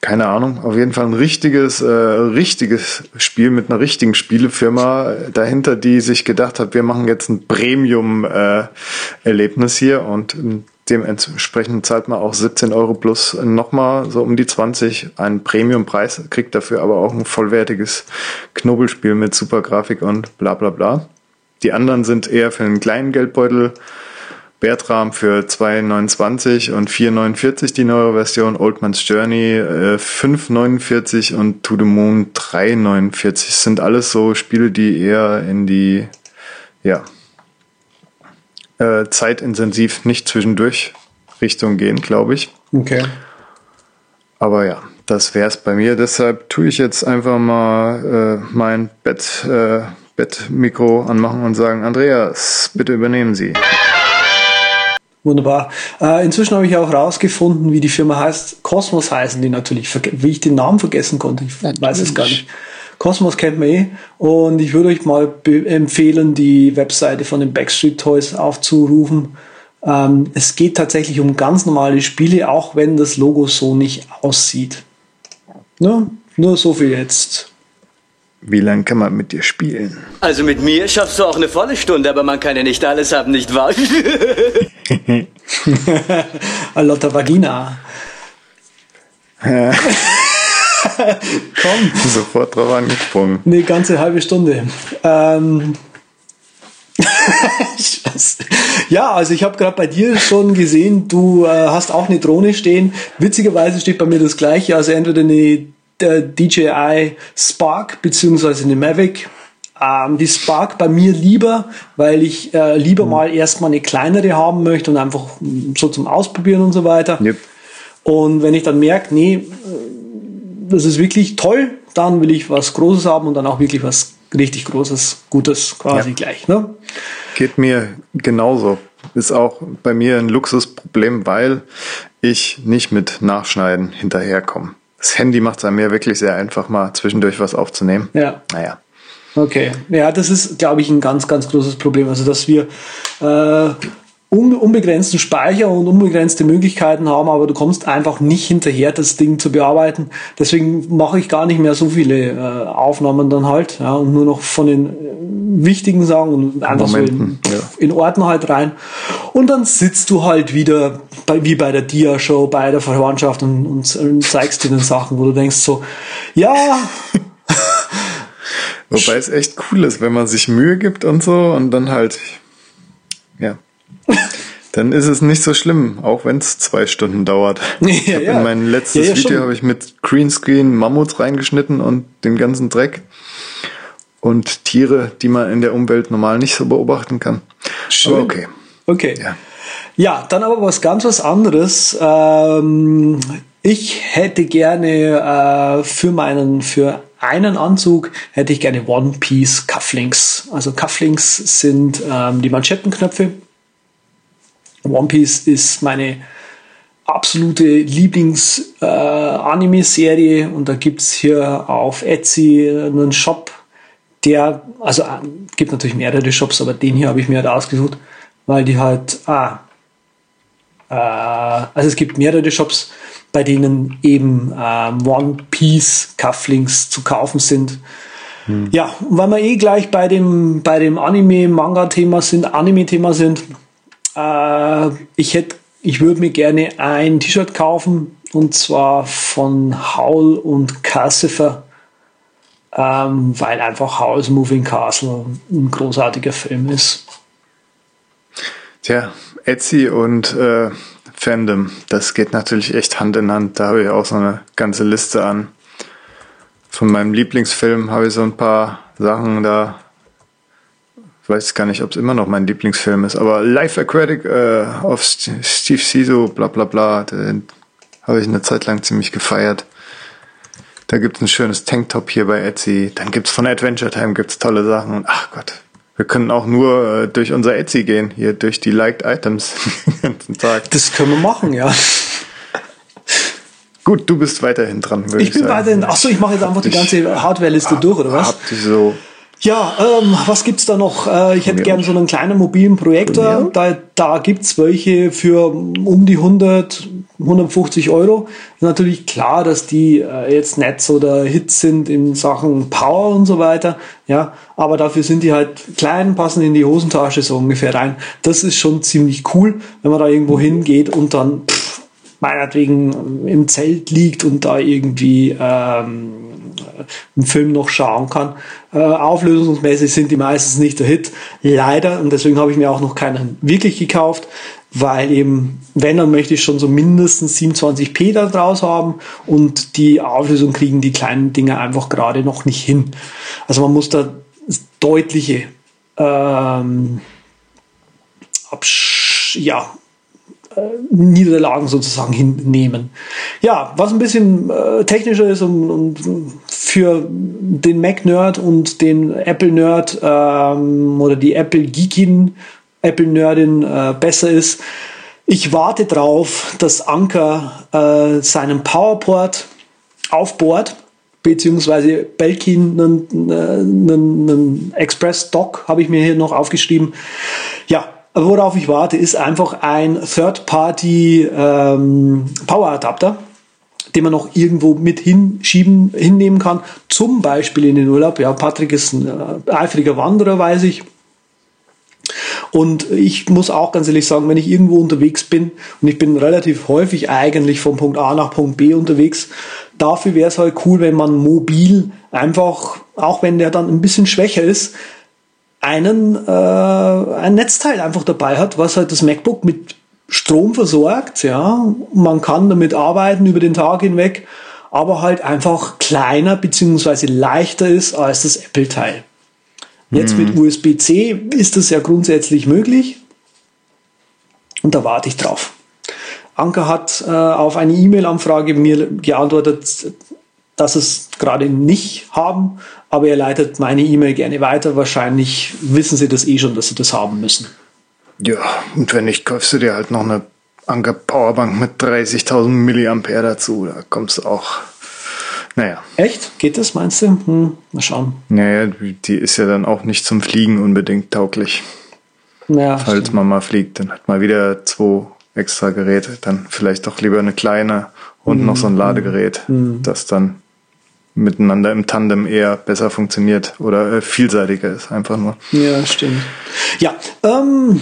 Keine Ahnung, auf jeden Fall ein richtiges, äh, richtiges Spiel mit einer richtigen Spielefirma dahinter, die sich gedacht hat, wir machen jetzt ein Premium-Erlebnis äh, hier und Dementsprechend zahlt man auch 17 Euro plus nochmal so um die 20 einen Premiumpreis, kriegt dafür aber auch ein vollwertiges Knobelspiel mit super Grafik und bla bla bla. Die anderen sind eher für einen kleinen Geldbeutel. Bertram für 2,29 und 4,49 die neue Version, Old Man's Journey äh, 5,49 und To the Moon 3,49 sind alles so Spiele, die eher in die ja, äh, zeitintensiv nicht zwischendurch Richtung gehen, glaube ich. Okay. Aber ja, das wäre es bei mir. Deshalb tue ich jetzt einfach mal äh, mein Bett, äh, Bettmikro anmachen und sagen, Andreas, bitte übernehmen Sie. Wunderbar. Äh, inzwischen habe ich auch rausgefunden, wie die Firma heißt. Cosmos heißen die natürlich. Wie ich den Namen vergessen konnte. Ich weiß es gar nicht. Cosmos kennt man eh. Und ich würde euch mal empfehlen, die Webseite von den Backstreet Toys aufzurufen. Ähm, es geht tatsächlich um ganz normale Spiele, auch wenn das Logo so nicht aussieht. Ne? Nur so viel jetzt. Wie lange kann man mit dir spielen? Also mit mir schaffst du auch eine volle Stunde, aber man kann ja nicht alles haben, nicht wahr? Lotta Vagina. Komm. Sofort drauf angesprungen. Eine ganze halbe Stunde. Ähm. ja, also ich habe gerade bei dir schon gesehen, du äh, hast auch eine Drohne stehen. Witzigerweise steht bei mir das gleiche, also entweder eine DJI Spark beziehungsweise eine Mavic. Ähm, die Spark bei mir lieber, weil ich äh, lieber mhm. mal erstmal eine kleinere haben möchte und einfach so zum Ausprobieren und so weiter. Yep. Und wenn ich dann merke, nee, das ist wirklich toll, dann will ich was Großes haben und dann auch wirklich was richtig Großes, Gutes quasi ja. gleich. Ne? Geht mir genauso. Ist auch bei mir ein Luxusproblem, weil ich nicht mit Nachschneiden hinterherkomme. Das Handy macht es einem ja wirklich sehr einfach, mal zwischendurch was aufzunehmen. Ja. Naja. Okay. Ja, das ist, glaube ich, ein ganz, ganz großes Problem. Also, dass wir äh, unbegrenzten Speicher und unbegrenzte Möglichkeiten haben, aber du kommst einfach nicht hinterher, das Ding zu bearbeiten. Deswegen mache ich gar nicht mehr so viele äh, Aufnahmen dann halt, ja, und nur noch von den äh, wichtigen Sachen und einfach Momenten, so in, ja. in Ordner halt rein. Und dann sitzt du halt wieder bei, wie bei der Dia-Show, bei der Verwandtschaft und, und, und zeigst dir den Sachen, wo du denkst so, ja, Wobei es echt cool ist, wenn man sich Mühe gibt und so und dann halt, ja. Dann ist es nicht so schlimm, auch wenn es zwei Stunden dauert. Ja, ja. In mein letztes Ja, Video habe ich mit Greenscreen Mammuts reingeschnitten und den ganzen Dreck und Tiere, die man in der Umwelt normal nicht so beobachten kann. Schön. Aber okay. Okay. Ja. Ja, dann aber was ganz was anderes. Ähm, ich hätte gerne äh, für meinen, für einen Anzug hätte ich gerne One Piece Cufflinks. Also Cufflinks sind ähm, die Manschettenknöpfe. One Piece ist meine absolute Lieblings-Anime-Serie und da gibt's hier auf Etsy einen Shop, der, also äh, gibt natürlich mehrere Shops, aber den hier habe ich mir halt ausgesucht, weil die halt, ah, äh, also es gibt mehrere Shops, bei denen eben ähm, One Piece Cufflinks zu kaufen sind. Ja, und weil wir eh gleich bei dem, bei dem Anime-Manga-Thema sind, Anime-Thema sind, äh, ich hätte, ich würde mir gerne ein T-Shirt kaufen und zwar von Howl und Cassifer, ähm, weil einfach Howl's Moving Castle ein großartiger Film ist. Tja, Etsy und äh, Fandom, das geht natürlich echt Hand in Hand. Da habe ich auch so eine ganze Liste an. Von meinem Lieblingsfilm habe ich so ein paar Sachen da. Ich weiß gar nicht, ob es immer noch mein Lieblingsfilm ist, aber Life Aquatic äh, auf St Steve Siso, bla bla bla, habe ich eine Zeit lang ziemlich gefeiert. Da gibt es ein schönes Tanktop hier bei Etsy. Dann gibt es von Adventure Time gibt's tolle Sachen. Und ach Gott, wir können auch nur äh, durch unser Etsy gehen, hier durch die Liked Items den ganzen Tag. Das können wir machen, ja. Gut, du bist weiterhin dran, würde ich, Ich bin sagen. weiterhin, achso, ich mache jetzt einfach die Ich ganze Hardware-Liste durch, oder was? Habt ihr so Ja, ähm, was gibt's da noch? Äh, ich hätte gern so einen kleinen mobilen Projektor. Da, da gibt's welche für um die 100, 150 Euro. Ist natürlich klar, dass die äh, jetzt nicht so der Hit sind in Sachen Power und so weiter. Ja, aber dafür sind die halt klein, passen in die Hosentasche so ungefähr rein. Das ist schon ziemlich cool, wenn man da irgendwo hingeht und dann pff, meinetwegen im Zelt liegt und da irgendwie ähm, einen Film noch schauen kann. Äh, auflösungsmäßig sind die meistens nicht der Hit. Leider. Und deswegen habe ich mir auch noch keinen wirklich gekauft, weil eben, wenn, dann möchte ich schon so mindestens 27p da draus haben und die Auflösung kriegen die kleinen Dinger einfach gerade noch nicht hin. Also man muss da deutliche ähm, ja, Niederlagen sozusagen hinnehmen. Ja, was ein bisschen äh, technischer ist und, und für den Mac-Nerd und den Apple-Nerd ähm, oder die Apple-Geekin, Apple-Nerdin äh, besser ist. Ich warte drauf, dass Anker äh, seinen PowerPort aufbohrt, beziehungsweise Belkin einen, einen, einen Express-Dock habe ich mir hier noch aufgeschrieben. Ja, worauf ich warte, ist einfach ein Third-Party ähm, Power-Adapter, den man noch irgendwo mit hinschieben, hinnehmen kann, zum Beispiel in den Urlaub. Ja, Patrick ist ein äh, eifriger Wanderer, weiß ich. Und ich muss auch ganz ehrlich sagen, wenn ich irgendwo unterwegs bin, und ich bin relativ häufig eigentlich von Punkt A nach Punkt B unterwegs, dafür wäre es halt cool, wenn man mobil einfach, auch wenn der dann ein bisschen schwächer ist, einen, äh, ein Netzteil einfach dabei hat, was halt das MacBook mit Strom versorgt, ja. Man kann damit arbeiten über den Tag hinweg, aber halt einfach kleiner beziehungsweise leichter ist als das Apple-Teil. Jetzt mit USB-C ist das ja grundsätzlich möglich. Und da warte ich drauf. Anker hat äh, auf eine E-Mail-Anfrage mir geantwortet, dass es gerade nicht haben, aber er leitet meine E-Mail gerne weiter. Wahrscheinlich wissen sie das eh schon, dass sie das haben müssen. Ja, und wenn nicht, kaufst du dir halt noch eine Anker Powerbank mit 30.000 Milliampere dazu. Da kommst du auch. Naja. Echt? Geht das, meinst du? Hm, mal schauen. Naja, die ist ja dann auch nicht zum Fliegen unbedingt tauglich. Naja, Falls man mal fliegt, dann hat man wieder zwei extra Geräte. Dann vielleicht doch lieber eine kleine und noch so ein Ladegerät, das dann miteinander im Tandem eher besser funktioniert oder äh, vielseitiger ist, einfach nur. Ja, stimmt. Ja, ähm,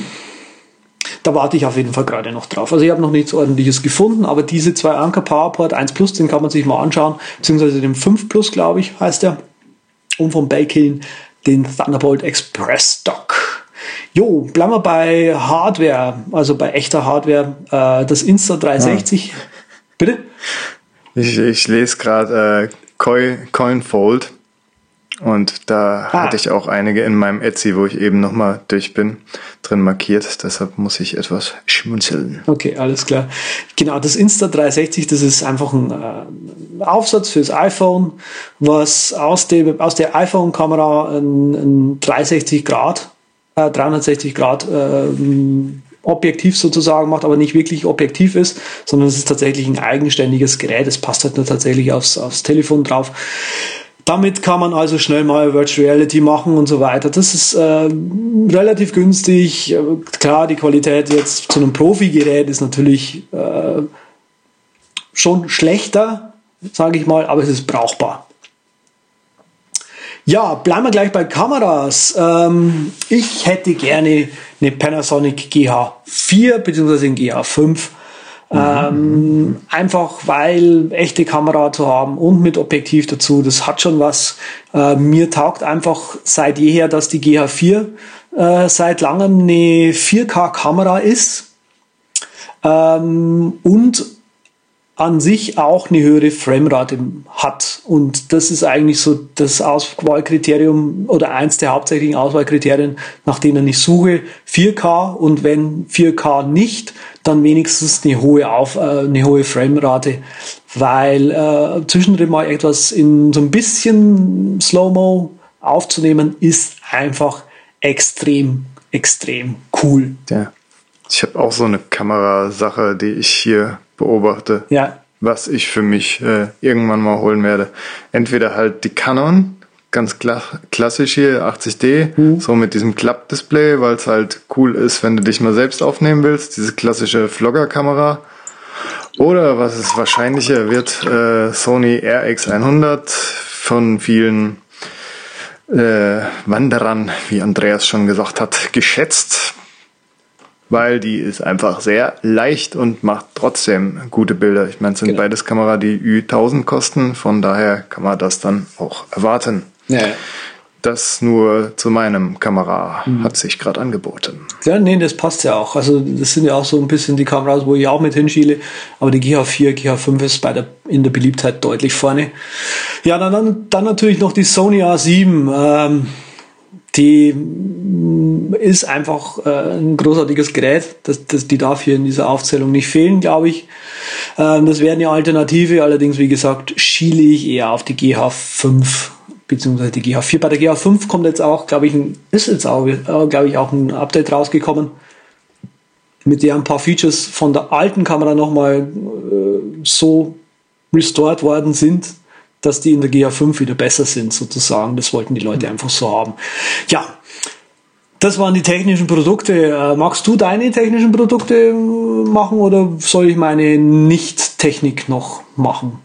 da warte ich auf jeden Fall gerade noch drauf. Also ich habe noch nichts ordentliches gefunden, aber diese zwei Anker PowerPort 1 Plus, den kann man sich mal anschauen, beziehungsweise den 5 Plus, glaube ich, heißt der. und von Belkin den Thunderbolt Express Dock. Jo, bleiben wir bei Hardware, also bei echter Hardware. Äh, das Insta360. Ja. Bitte? Ich, ich lese gerade äh, Coinfold und da ah. hatte ich auch einige in meinem Etsy, wo ich eben nochmal durch bin, drin markiert. Deshalb muss ich etwas schmunzeln. Okay, alles klar. Genau, das Insta360, das ist einfach ein äh, Aufsatz fürs iPhone, was aus, dem, aus der iPhone-Kamera ein, ein 360 Grad, äh, 360 Grad äh, objektiv sozusagen macht, aber nicht wirklich objektiv ist, sondern es ist tatsächlich ein eigenständiges Gerät. Es passt halt nur tatsächlich aufs, aufs Telefon drauf. Damit kann man also schnell mal Virtual Reality machen und so weiter. Das ist äh, relativ günstig. Klar, die Qualität jetzt zu einem Profi-Gerät ist natürlich äh, schon schlechter, sage ich mal, aber es ist brauchbar. Ja, bleiben wir gleich bei Kameras. Ähm, ich hätte gerne eine Panasonic GH4 bzw. ein GH5 ähm, einfach weil echte Kamera zu haben und mit Objektiv dazu, das hat schon was. Äh, mir taugt einfach seit jeher, dass die GH4 äh, seit langem eine 4K-Kamera ist ähm, und an sich auch eine höhere Framerate hat. Und das ist eigentlich so das Auswahlkriterium oder eins der hauptsächlichen Auswahlkriterien, nach denen ich suche. 4K und wenn 4K nicht, dann wenigstens eine hohe, Auf, äh, eine hohe Framerate, weil äh, zwischendrin mal etwas in so ein bisschen Slow-Mo aufzunehmen, ist einfach extrem, extrem cool. Ja. Ich habe auch so eine Kamerasache, die ich hier beobachte. Ja. Was ich für mich äh, irgendwann mal holen werde. Entweder halt die Canon, ganz kla klassisch hier, 80D, mhm. so mit diesem Klappdisplay, weil es halt cool ist, wenn du dich mal selbst aufnehmen willst, diese klassische Vlogger-Kamera. Oder was es wahrscheinlicher wird, äh, Sony RX100 von vielen äh, Wanderern, wie Andreas schon gesagt hat, geschätzt weil die ist einfach sehr leicht und macht trotzdem gute Bilder. Ich meine, es sind genau. beides Kamera, die Ü1000 kosten, von daher kann man das dann auch erwarten. Ja. Das nur zu meinem Kamera mhm. hat sich gerade angeboten. Ja, nee, das passt ja auch. Also das sind ja auch so ein bisschen die Kameras, wo ich auch mit hinschiele. Aber die GH4, GH5 ist bei der, in der Beliebtheit deutlich vorne. Ja, dann, dann, natürlich noch die Sony A7. Ähm, die mm, ist einfach äh, ein großartiges Gerät. Das, das, die darf hier in dieser Aufzählung nicht fehlen, glaube ich. Ähm, das wäre eine Alternative. Allerdings, wie gesagt, schiele ich eher auf die GH5 beziehungsweise die GH4. Bei der GH5 kommt jetzt auch, glaube ich, ein, ist jetzt auch, äh, glaube ich, auch ein Update rausgekommen, mit der ein paar Features von der alten Kamera nochmal äh, so restored worden sind, dass die in der GA5 wieder besser sind, sozusagen. Das wollten die Leute einfach so haben. Ja, das waren die technischen Produkte. Äh, magst du deine technischen Produkte äh, machen oder soll ich meine Nicht-Technik noch machen?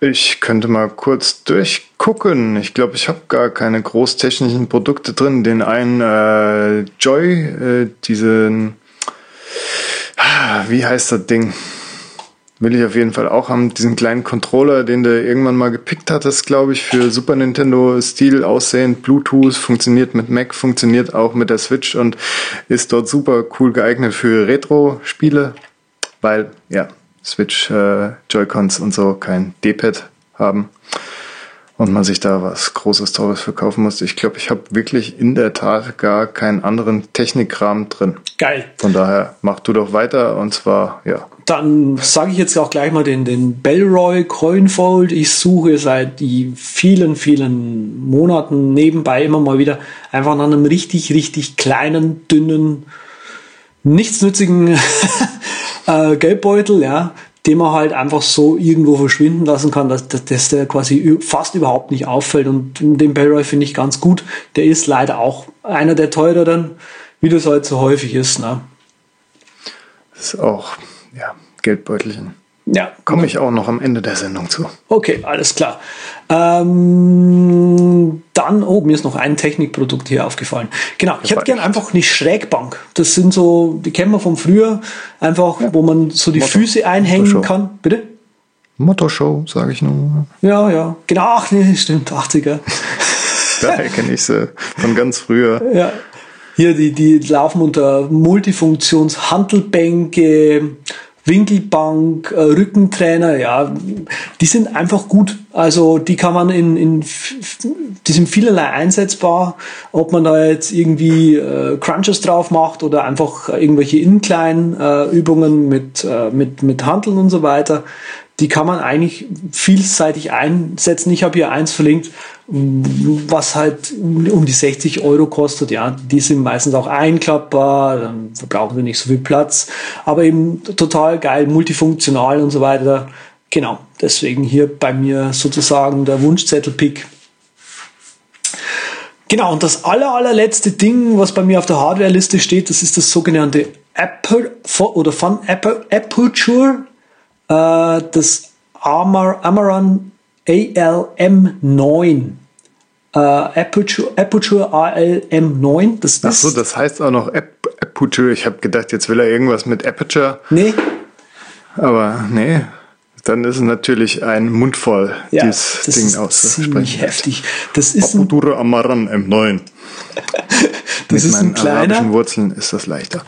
Ich könnte mal kurz durchgucken. Ich glaube, ich habe gar keine großtechnischen Produkte drin. Den einen äh, Joy, äh, diesen, ah, wie heißt das Ding? Will ich auf jeden Fall auch haben. Diesen kleinen Controller, den du irgendwann mal gepickt hattest, glaube ich, für Super Nintendo Stil aussehend, Bluetooth, funktioniert mit Mac, funktioniert auch mit der Switch und ist dort super cool geeignet für Retro-Spiele, weil, ja, Switch, äh, Joy-Cons und so kein D-Pad haben und man sich da was Großes, Teures verkaufen musste. Ich glaube, ich habe wirklich in der Tat gar keinen anderen Technikrahmen drin. Geil. Von daher mach du doch weiter und zwar, ja. Dann sage ich jetzt auch gleich mal den, den Bellroy Coinfold. Ich suche seit die vielen, vielen Monaten nebenbei immer mal wieder einfach nach einem richtig, richtig kleinen, dünnen, nichtsnützigen äh, Geldbeutel, ja, den man halt einfach so irgendwo verschwinden lassen kann, dass, dass, der quasi fast überhaupt nicht auffällt. Und den Bellroy finde ich ganz gut. Der ist leider auch einer der teureren, wie das halt so häufig ist. Ne? Das ist auch, ja, Geldbeutelchen. Ja. Komme ich auch noch am Ende der Sendung zu. Okay, alles klar. Ähm, dann, oh, mir ist noch ein Technikprodukt hier aufgefallen. Genau, ich hätte gern einfach eine Schrägbank. Das sind so, die kennen wir von früher, einfach, ja. wo man so die Motto. Füße einhängen kann. Bitte? Motto-Show, sage ich nur. Ja, ja. Genau, ach nee, stimmt, 80er. Daher kenne ich sie von ganz früher. Ja. Hier, die, die laufen unter Multifunktions-Handelbänke, Winkelbank, äh, Rückentrainer, ja, die sind einfach gut. Also die kann man in, in die sind vielerlei einsetzbar, ob man da jetzt irgendwie äh, Crunches drauf macht oder einfach irgendwelche Incline-Übungen äh, mit, äh, mit, mit Handeln und so weiter die kann man eigentlich vielseitig einsetzen. Ich habe hier eins verlinkt, was halt um die 60 Euro kostet. Ja, die sind meistens auch einklappbar, dann verbrauchen wir nicht so viel Platz, aber eben total geil, multifunktional und so weiter. Genau, deswegen hier bei mir sozusagen der Wunschzettel-Pick. Genau, und das aller, allerletzte Ding, was bei mir auf der Hardware-Liste steht, das ist das sogenannte Apple oder von Apple Aperture äh, das Amar, Amaran ALM9. Äh, Aperture, Aperture ALM9. Das Ach so, das heißt auch noch Ap Aperture. Ich habe gedacht, jetzt will er irgendwas mit Aperture. Nee. Aber nee, dann ist es natürlich ein Mund voll, ja, dieses das Ding ist auszusprechen. Ziemlich heftig. Das ist ein, Aperture Amaran M9. das mit ist ein meinen arabischen kleiner, Wurzeln ist das leichter.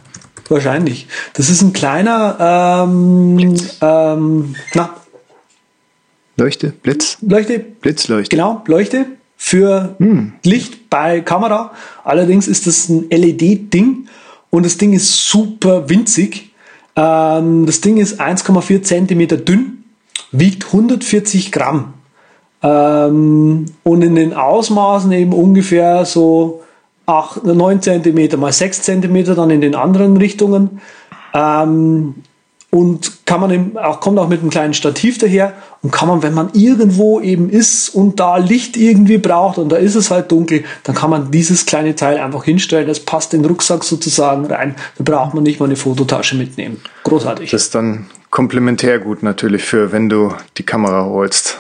wahrscheinlich. Das ist ein kleiner, ähm, ähm, na, Leuchte, Blitz, Leuchte, Blitzleuchte. Genau, Leuchte für Licht bei Kamera. Allerdings ist das ein LED-Ding und das Ding ist super winzig. Ähm, das Ding ist 1,4 Zentimeter dünn, wiegt 140 Gramm ähm, und in den Ausmaßen eben ungefähr so 8, 9 Zentimeter mal 6 Zentimeter dann in den anderen Richtungen. Ähm, und kann man eben auch, kommt auch mit einem kleinen Stativ daher und kann man, wenn man irgendwo eben ist und da Licht irgendwie braucht und da ist es halt dunkel, dann kann man dieses kleine Teil einfach hinstellen. Das passt in den Rucksack sozusagen rein. Da braucht man nicht mal eine Fototasche mitnehmen. Großartig. Das ist dann komplementär gut natürlich für, wenn du die Kamera holst.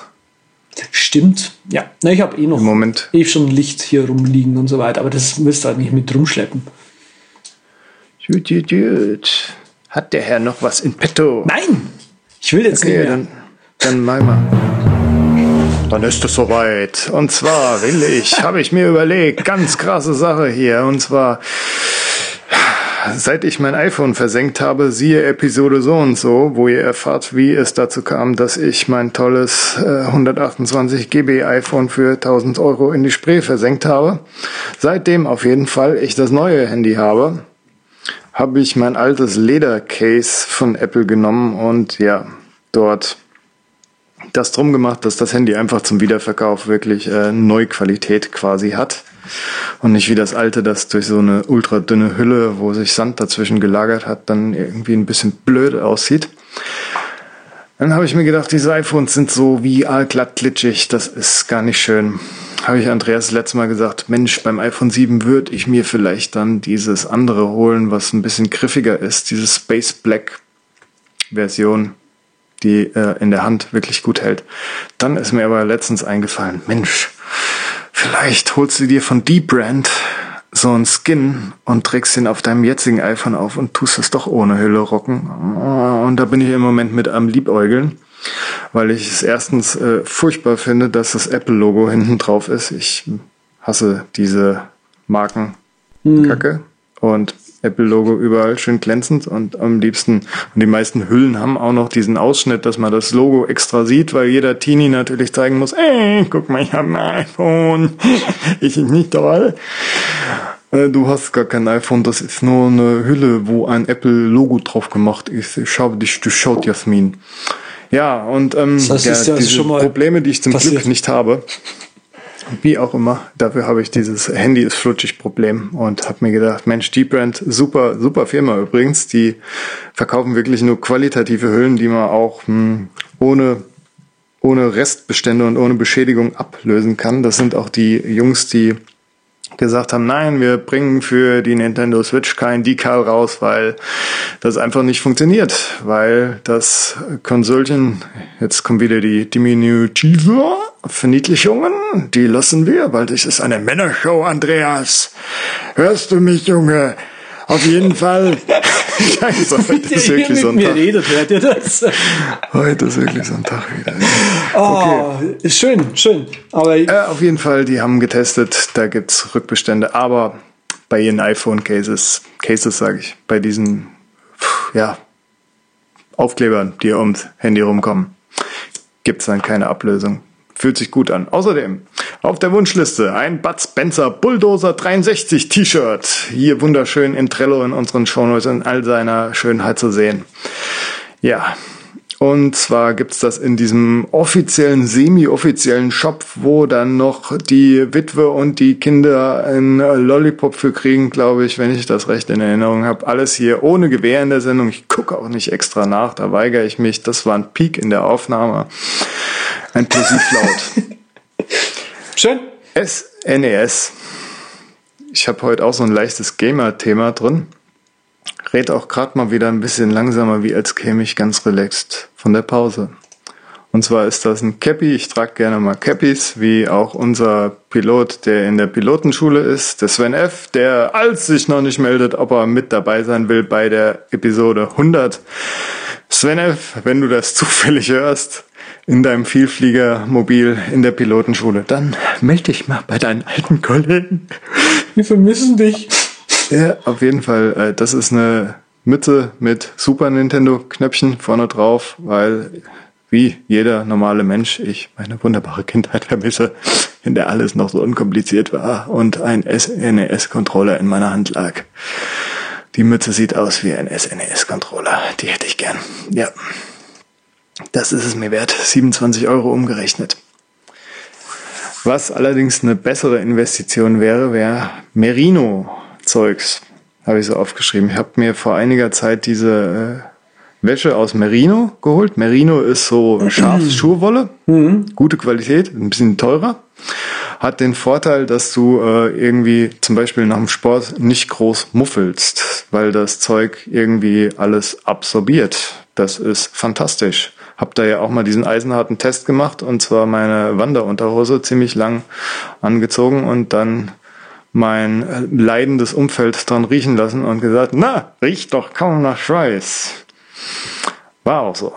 Stimmt. Ja. Na, ich habe eh noch Im Moment. eh schon Licht hier rumliegen und so weiter, aber das müsst ihr halt nicht mit rumschleppen. Gut, gut, gut. Hat der Herr noch was in petto? Nein! Ich will jetzt Okay, nicht mehr. dann, dann mal mal. Dann ist es soweit. Und zwar will ich, habe ich mir überlegt, ganz krasse Sache hier. Und zwar, seit ich mein iPhone versenkt habe, siehe Episode so und so, wo ihr erfahrt, wie es dazu kam, dass ich mein tolles äh, 128 GB iPhone für 1000 Euro in die Spree versenkt habe. Seitdem auf jeden Fall ich das neue Handy habe, habe ich mein altes Ledercase von Apple genommen und ja, dort das drum gemacht, dass das Handy einfach zum Wiederverkauf wirklich äh, Neuqualität quasi hat. Und nicht wie das alte, das durch so eine ultra dünne Hülle, wo sich Sand dazwischen gelagert hat, dann irgendwie ein bisschen blöd aussieht. Dann habe ich mir gedacht, diese iPhones sind so wie allglatt glitschig, das ist gar nicht schön. Habe ich Andreas letztes Mal gesagt, Mensch, beim iPhone 7 würde ich mir vielleicht dann dieses andere holen, was ein bisschen griffiger ist, diese Space Black Version, die äh, in der Hand wirklich gut hält. Dann ist mir aber letztens eingefallen, Mensch, vielleicht holst du dir von D-Brand so einen Skin und trägst ihn auf deinem jetzigen iPhone auf und tust es doch ohne Hülle rocken. Und da bin ich im Moment mit am Liebäugeln, weil ich es erstens äh, furchtbar finde, dass das Apple-Logo hinten drauf ist. Ich hasse diese Markenkacke und Apple-Logo überall schön glänzend und am liebsten, und die meisten Hüllen haben auch noch diesen Ausschnitt, dass man das Logo extra sieht, weil jeder Teenie natürlich zeigen muss, ey, guck mal, ich habe ein iPhone, ich nicht toll. Äh, Du hast gar kein iPhone, das ist nur eine Hülle, wo ein Apple-Logo drauf gemacht ist. Ich habe dich durchschaut, Jasmin. Ja, und ähm, Das heißt, ja, ist ja diese schon mal Probleme, die ich zum passiert. Glück nicht habe, wie auch immer, dafür habe ich dieses Handy ist flutschig Problem und habe mir gedacht, Mensch, D-Brand, super, super Firma übrigens, die verkaufen wirklich nur qualitative Hüllen, die man auch hm, ohne ohne Restbestände und ohne Beschädigung ablösen kann. Das sind auch die Jungs, die gesagt haben, nein, wir bringen für die Nintendo Switch kein Decal raus, weil das einfach nicht funktioniert, weil das Konsolchen, jetzt kommen wieder die Diminutive Verniedlichungen, die lassen wir, weil das ist eine Männershow, Andreas. Hörst du mich, Junge? Auf jeden Fall Scheiße, heute ist wirklich mit mir Sonntag. redet, hört ihr das? Heute ist wirklich Sonntag wieder. Oh, ist schön, schön. Aber Äh, auf jeden Fall, die haben getestet, da gibt's Rückbestände, aber bei ihren iPhone-Cases, Cases sage ich, bei diesen ja, Aufklebern, die ums Handy rumkommen, gibt's dann keine Ablösung. Fühlt sich gut an. Außerdem auf der Wunschliste ein Bud Spencer Bulldozer 63 T-Shirt. Hier wunderschön in Trello in unseren Shownotes in all seiner Schönheit zu sehen. Ja, und zwar gibt's das in diesem offiziellen, semi-offiziellen Shop, wo dann noch die Witwe und die Kinder ein Lollipop für kriegen, glaube ich, wenn ich das recht in Erinnerung habe. Alles hier ohne Gewähr in der Sendung. Ich gucke auch nicht extra nach, da weigere ich mich. Das war ein Peak in der Aufnahme. Ein Plosiv-Laut. schön. SNES. Ich habe heute auch so ein leichtes Gamer-Thema drin. Red auch gerade mal wieder ein bisschen langsamer, wie als käme ich ganz relaxed von der Pause. Und zwar ist das ein Cappy. Ich trage gerne mal Cappies, wie auch unser Pilot, der in der Pilotenschule ist, der Sven F., der als sich noch nicht meldet, ob er mit dabei sein will bei der Episode 100. Sven F., wenn du das zufällig hörst, in deinem Vielfliegermobil in der Pilotenschule, dann melde dich mal bei deinen alten Kollegen. Wir vermissen dich. Ja, auf jeden Fall. Äh, das ist eine Mütze mit Super Nintendo Knöpfchen vorne drauf, weil wie jeder normale Mensch ich meine wunderbare Kindheit vermisse, in der alles noch so unkompliziert war und ein SNES-Controller in meiner Hand lag. Die Mütze sieht aus wie ein SNES-Controller. Die hätte ich gern. Ja. Das ist es mir wert. 27 Euro umgerechnet. Was allerdings eine bessere Investition wäre, wäre Merino-Zeugs. Habe ich so aufgeschrieben. Ich habe mir vor einiger Zeit diese äh, Wäsche aus Merino geholt. Merino ist so Schafsschurwolle. Gute Qualität, ein bisschen teurer. Hat den Vorteil, dass du äh, irgendwie zum Beispiel nach dem Sport nicht groß muffelst, weil das Zeug irgendwie alles absorbiert. Das ist fantastisch. Hab da ja auch mal diesen eisenharten Test gemacht und zwar meine Wanderunterhose ziemlich lang angezogen und dann mein äh, leidendes Umfeld dran riechen lassen und gesagt, na, riecht doch kaum nach Schweiß. War auch so.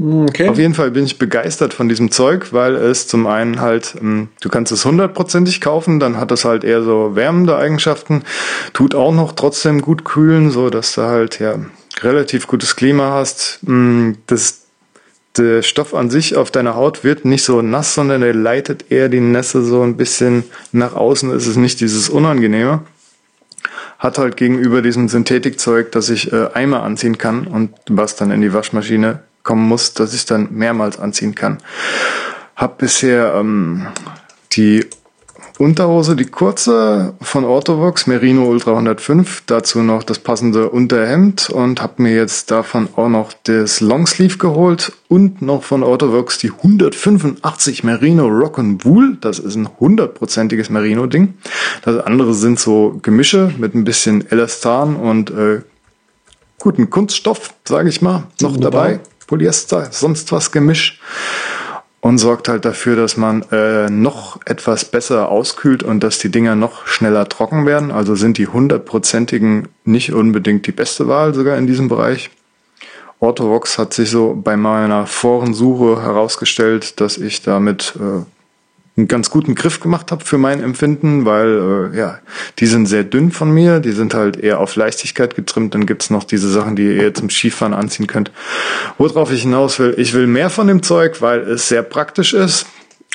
Okay. Auf jeden Fall bin ich begeistert von diesem Zeug, weil es zum einen halt, ähm, du kannst es hundertprozentig kaufen, dann hat es halt eher so wärmende Eigenschaften, tut auch noch trotzdem gut kühlen, so dass du halt ja relativ gutes Klima hast. Mm, Das, der Stoff an sich auf deiner Haut wird nicht so nass, sondern der leitet eher die Nässe so ein bisschen nach außen. Es ist nicht dieses Unangenehme. Hat halt gegenüber diesem Synthetikzeug, das ich äh, einmal anziehen kann und was dann in die Waschmaschine kommen muss, dass ich dann mehrmals anziehen kann. Hab bisher ähm, die Unterhose, die kurze von Orthovox, Merino Ultra 105, dazu noch das passende Unterhemd und habe mir jetzt davon auch noch das Longsleeve geholt und noch von Orthovox die 185 Merino Rock'n'Wool. Das ist ein hundertprozentiges Merino-Ding. Das andere sind so Gemische mit ein bisschen Elastan und äh, guten Kunststoff, sage ich mal, noch Wunderbar. dabei. Polyester, sonst was Gemisch und sorgt halt dafür, dass man äh, noch etwas besser auskühlt und dass die Dinger noch schneller trocken werden. Also sind die hundertprozentigen nicht unbedingt die beste Wahl sogar in diesem Bereich. Orthovox hat sich so bei meiner Forensuche herausgestellt, dass ich damit äh, einen ganz guten Griff gemacht habe für mein Empfinden, weil äh, ja, die sind sehr dünn von mir, die sind halt eher auf Leichtigkeit getrimmt. Dann gibt's noch diese Sachen, die ihr eher zum Skifahren anziehen könnt. Worauf ich hinaus will, ich will mehr von dem Zeug, weil es sehr praktisch ist.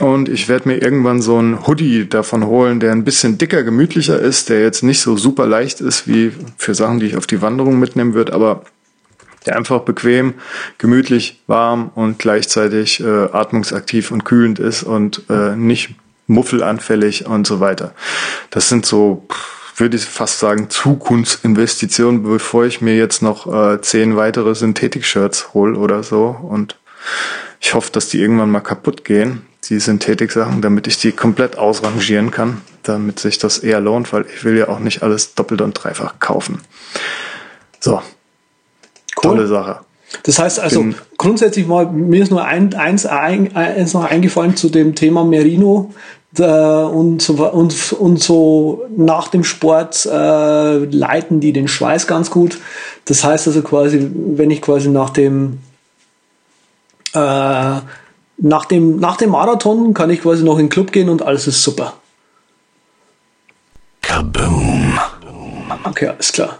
Und ich werde mir irgendwann so einen Hoodie davon holen, der ein bisschen dicker, gemütlicher ist, der jetzt nicht so super leicht ist wie für Sachen, die ich auf die Wanderung mitnehmen würde, aber der einfach bequem, gemütlich, warm und gleichzeitig äh, atmungsaktiv und kühlend ist und äh, nicht muffelanfällig und so weiter. Das sind so, würde ich fast sagen, Zukunftsinvestitionen, bevor ich mir jetzt noch äh, zehn weitere Synthetik-Shirts hole oder so. Und ich hoffe, dass die irgendwann mal kaputt gehen, die Synthetik-Sachen, damit ich die komplett ausrangieren kann, damit sich das eher lohnt, weil ich will ja auch nicht alles doppelt und dreifach kaufen. So, tolle Sache. Das heißt also Bin- grundsätzlich mal, mir ist nur ein, eins, ein, eins noch eingefallen zu dem Thema Merino äh, und, so, und, und so nach dem Sport äh, leiten die den Schweiß ganz gut. Das heißt also quasi, wenn ich quasi nach dem äh, nach dem, nach dem Marathon kann ich quasi noch in den Club gehen und alles ist super. Kaboom. Okay, alles klar.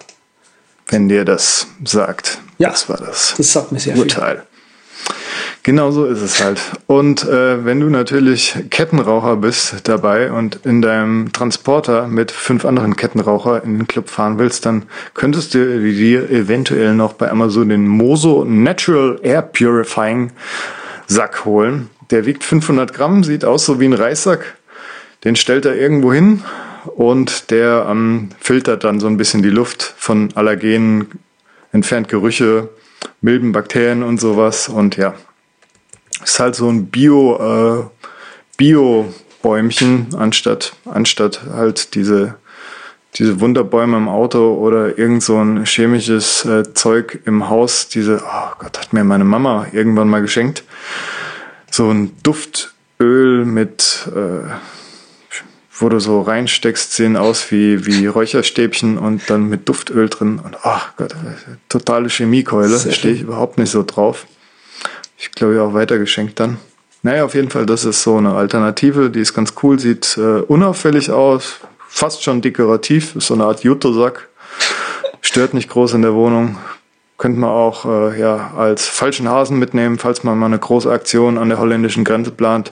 Wenn dir das sagt. Ja, das war das. Das sagt mir sehr Urteil. Genau so ist es halt. Und äh, wenn du natürlich Kettenraucher bist dabei und in deinem Transporter mit fünf anderen Kettenraucher in den Club fahren willst, dann könntest du dir eventuell noch bei Amazon den Moso Natural Air Purifying Sack holen. Der wiegt 500 Gramm, sieht aus so wie ein Reissack. Den stellt er irgendwo hin und der ähm, filtert dann so ein bisschen die Luft von Allergenen, entfernt Gerüche, milden Bakterien und sowas. Und ja, ist halt so ein Bio, äh, Bio-Bäumchen, anstatt, anstatt halt diese, diese Wunderbäume im Auto oder irgend so ein chemisches äh, Zeug im Haus. Diese, oh Gott, hat mir meine Mama irgendwann mal geschenkt. So ein Duftöl mit, äh, wo du so reinsteckst, sehen aus wie, wie Räucherstäbchen und dann mit Duftöl drin. Und ach Gott, totale Chemiekeule. Stehe ich überhaupt nicht so drauf. Ich glaube, ja auch weitergeschenkt dann. Naja, auf jeden Fall, das ist so eine Alternative, die ist ganz cool, sieht äh, unauffällig aus, fast schon dekorativ, ist so eine Art Juttesack, stört nicht groß in der Wohnung. Könnte man auch äh, ja, als falschen Hasen mitnehmen, falls man mal eine große Aktion an der holländischen Grenze plant.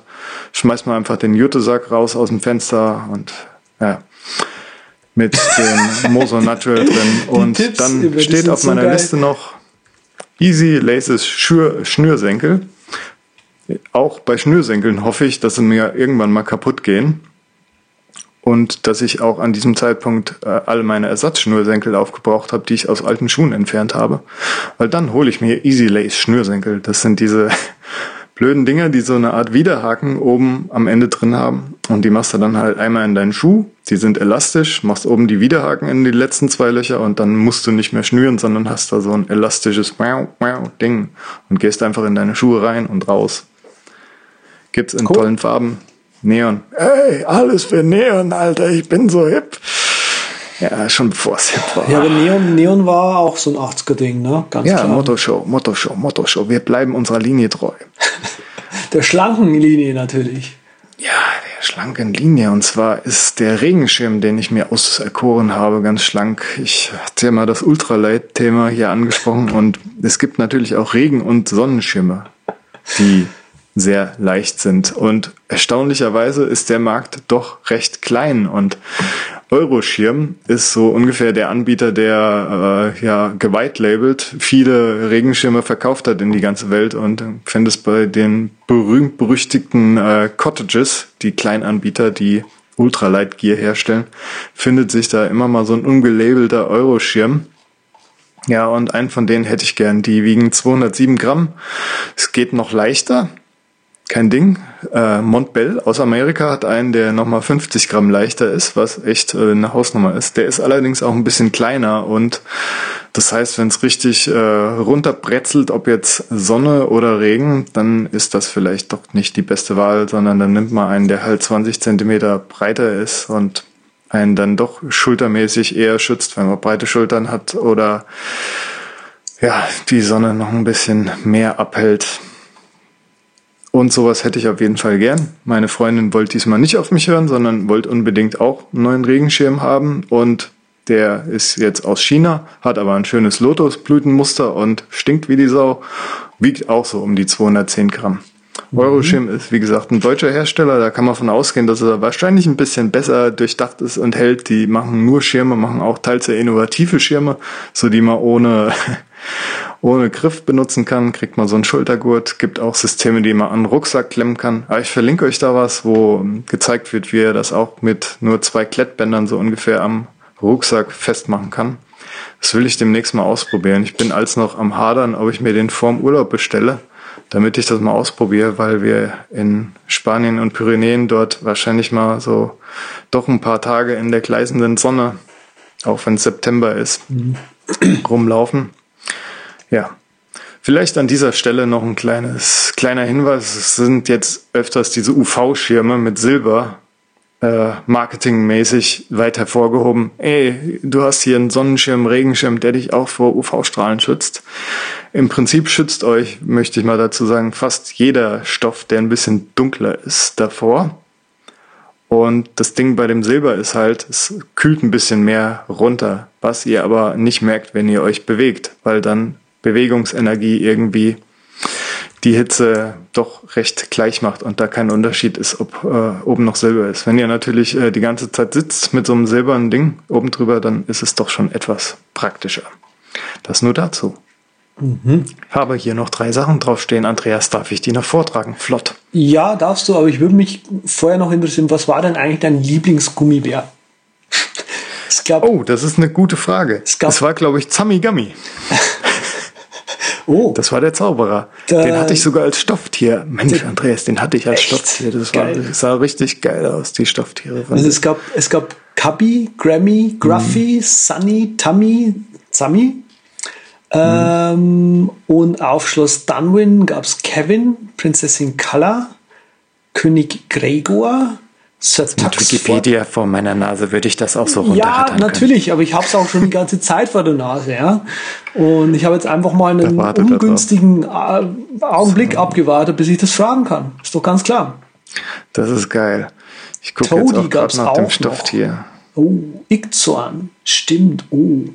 Schmeißt man einfach den Juttesack raus aus dem Fenster und ja, mit dem Moso Natural drin. Und Tipps, dann steht auf meiner. Liste noch Easy Laces Schür Schnürsenkel. Auch bei Schnürsenkeln hoffe ich, dass sie mir irgendwann mal kaputt gehen. Und dass ich auch an diesem Zeitpunkt äh, alle meine Ersatzschnürsenkel aufgebraucht habe, die ich aus alten Schuhen entfernt habe. Weil dann hole ich mir Easy Lace Schnürsenkel. Das sind diese blöden Dinger, die so eine Art Widerhaken oben am Ende drin haben. Und die machst du dann halt einmal in deinen Schuh. Die sind elastisch, machst oben die Widerhaken in die letzten zwei Löcher und dann musst du nicht mehr schnüren, sondern hast da so ein elastisches Ding und gehst einfach in deine Schuhe rein und raus. Gibt's in Cool. tollen Farben. Neon. Hey, alles für Neon, Alter, ich bin so hip. Ja, schon bevor es hip war. Ja, aber Neon, Neon war auch so ein 80er-Ding, ne? Ganz Ja, klar. Motto-Show, Motto-Show, Motto-Show. Wir bleiben unserer Linie treu. Der schlanken Linie natürlich. Ja, der schlanken Linie. Und zwar ist der Regenschirm, den ich mir auserkoren habe, ganz schlank. Ich hatte ja mal das Ultralight-Thema hier angesprochen und es gibt natürlich auch Regen- und Sonnenschirme, die sehr leicht sind. Und erstaunlicherweise ist der Markt doch recht klein und Euroschirm ist so ungefähr der Anbieter, der äh, ja geweitlabelt viele Regenschirme verkauft hat in die ganze Welt und findest bei den berühmt-berüchtigten äh, Cottages, die Kleinanbieter, die Ultralight Gear herstellen, findet sich da immer mal so ein ungelabelter Euroschirm. Ja, und einen von denen hätte ich gern. Die wiegen 207 Gramm. Es geht noch leichter. Kein Ding. Äh, Montbell aus Amerika hat einen, der nochmal 50 Gramm leichter ist, was echt äh, eine Hausnummer ist. Der ist allerdings auch ein bisschen kleiner und das heißt, wenn es richtig äh, runterbrezelt, ob jetzt Sonne oder Regen, dann ist das vielleicht doch nicht die beste Wahl, sondern dann nimmt man einen, der halt 20 Zentimeter breiter ist und einen dann doch schultermäßig eher schützt, wenn man breite Schultern hat oder ja, die Sonne noch ein bisschen mehr abhält. Und sowas hätte ich auf jeden Fall gern. Meine Freundin wollte diesmal nicht auf mich hören, sondern wollte unbedingt auch einen neuen Regenschirm haben. Und der ist jetzt aus China, hat aber ein schönes Lotusblütenmuster und stinkt wie die Sau. Wiegt auch so um die 210 Gramm. Euroschirm ist, wie gesagt, ein deutscher Hersteller. Da kann man von ausgehen, dass er wahrscheinlich ein bisschen besser durchdacht ist und hält. Die machen nur Schirme, machen auch teils sehr innovative Schirme, so die man ohne, ohne Griff benutzen kann. Kriegt man so einen Schultergurt. Gibt auch Systeme, die man an den Rucksack klemmen kann. Aber ich verlinke euch da was, wo gezeigt wird, wie ihr das auch mit nur zwei Klettbändern so ungefähr am Rucksack festmachen kann. Das will ich demnächst mal ausprobieren. Ich bin als noch am Hadern, ob ich mir den vorm Urlaub bestelle, damit ich das mal ausprobiere, weil wir in Spanien und Pyrenäen dort wahrscheinlich mal so doch ein paar Tage in der gleißenden Sonne, auch wenn es September ist, rumlaufen. Ja. Vielleicht an dieser Stelle noch ein kleines, kleiner Hinweis. Es sind jetzt öfters diese UV-Schirme mit Silber äh, marketingmäßig weit hervorgehoben. Ey, du hast hier einen Sonnenschirm, Regenschirm, der dich auch vor UV-Strahlen schützt. Im Prinzip schützt euch, möchte ich mal dazu sagen, fast jeder Stoff, der ein bisschen dunkler ist, davor. Und das Ding bei dem Silber ist halt, es kühlt ein bisschen mehr runter, was ihr aber nicht merkt, wenn ihr euch bewegt, weil dann Bewegungsenergie irgendwie die Hitze doch recht gleich macht und da kein Unterschied ist, ob äh, oben noch Silber ist. Wenn ihr natürlich äh, die ganze Zeit sitzt mit so einem silbernen Ding oben drüber, dann ist es doch schon etwas praktischer. Das nur dazu. Mhm. Habe hier noch drei Sachen draufstehen. Andreas, darf ich die noch vortragen? Flott. Ja, darfst du, aber ich würde mich vorher noch interessieren, was war denn eigentlich dein Lieblingsgummibär? Gab, oh, das ist eine gute Frage. Es, gab, es war, glaube ich, Zamigami. oh. Das war der Zauberer. Da, den hatte ich sogar als Stofftier. Mensch, Andreas, den hatte ich als echt? Stofftier. Das, war, das, sah richtig geil aus, die Stofftiere. Also es gab, es gab Cubby, Grammy, Gruffy, mm. Sunny, Tummy, Zami. Ähm, und auf Schloss Dunwin gab es Kevin, Prinzessin Kala, König Gregor, Sir Mit Wikipedia vor meiner Nase würde ich das auch so Ja, natürlich, können. aber ich habe es auch schon die ganze Zeit vor der Nase, ja. Und ich habe jetzt einfach mal einen ungünstigen äh, Augenblick so. abgewartet, bis ich das fragen kann. Ist doch ganz klar. Das ist geil. Ich gucke jetzt auch gerade nach dem Stofftier. Oh, Ixoan. Stimmt. Oh.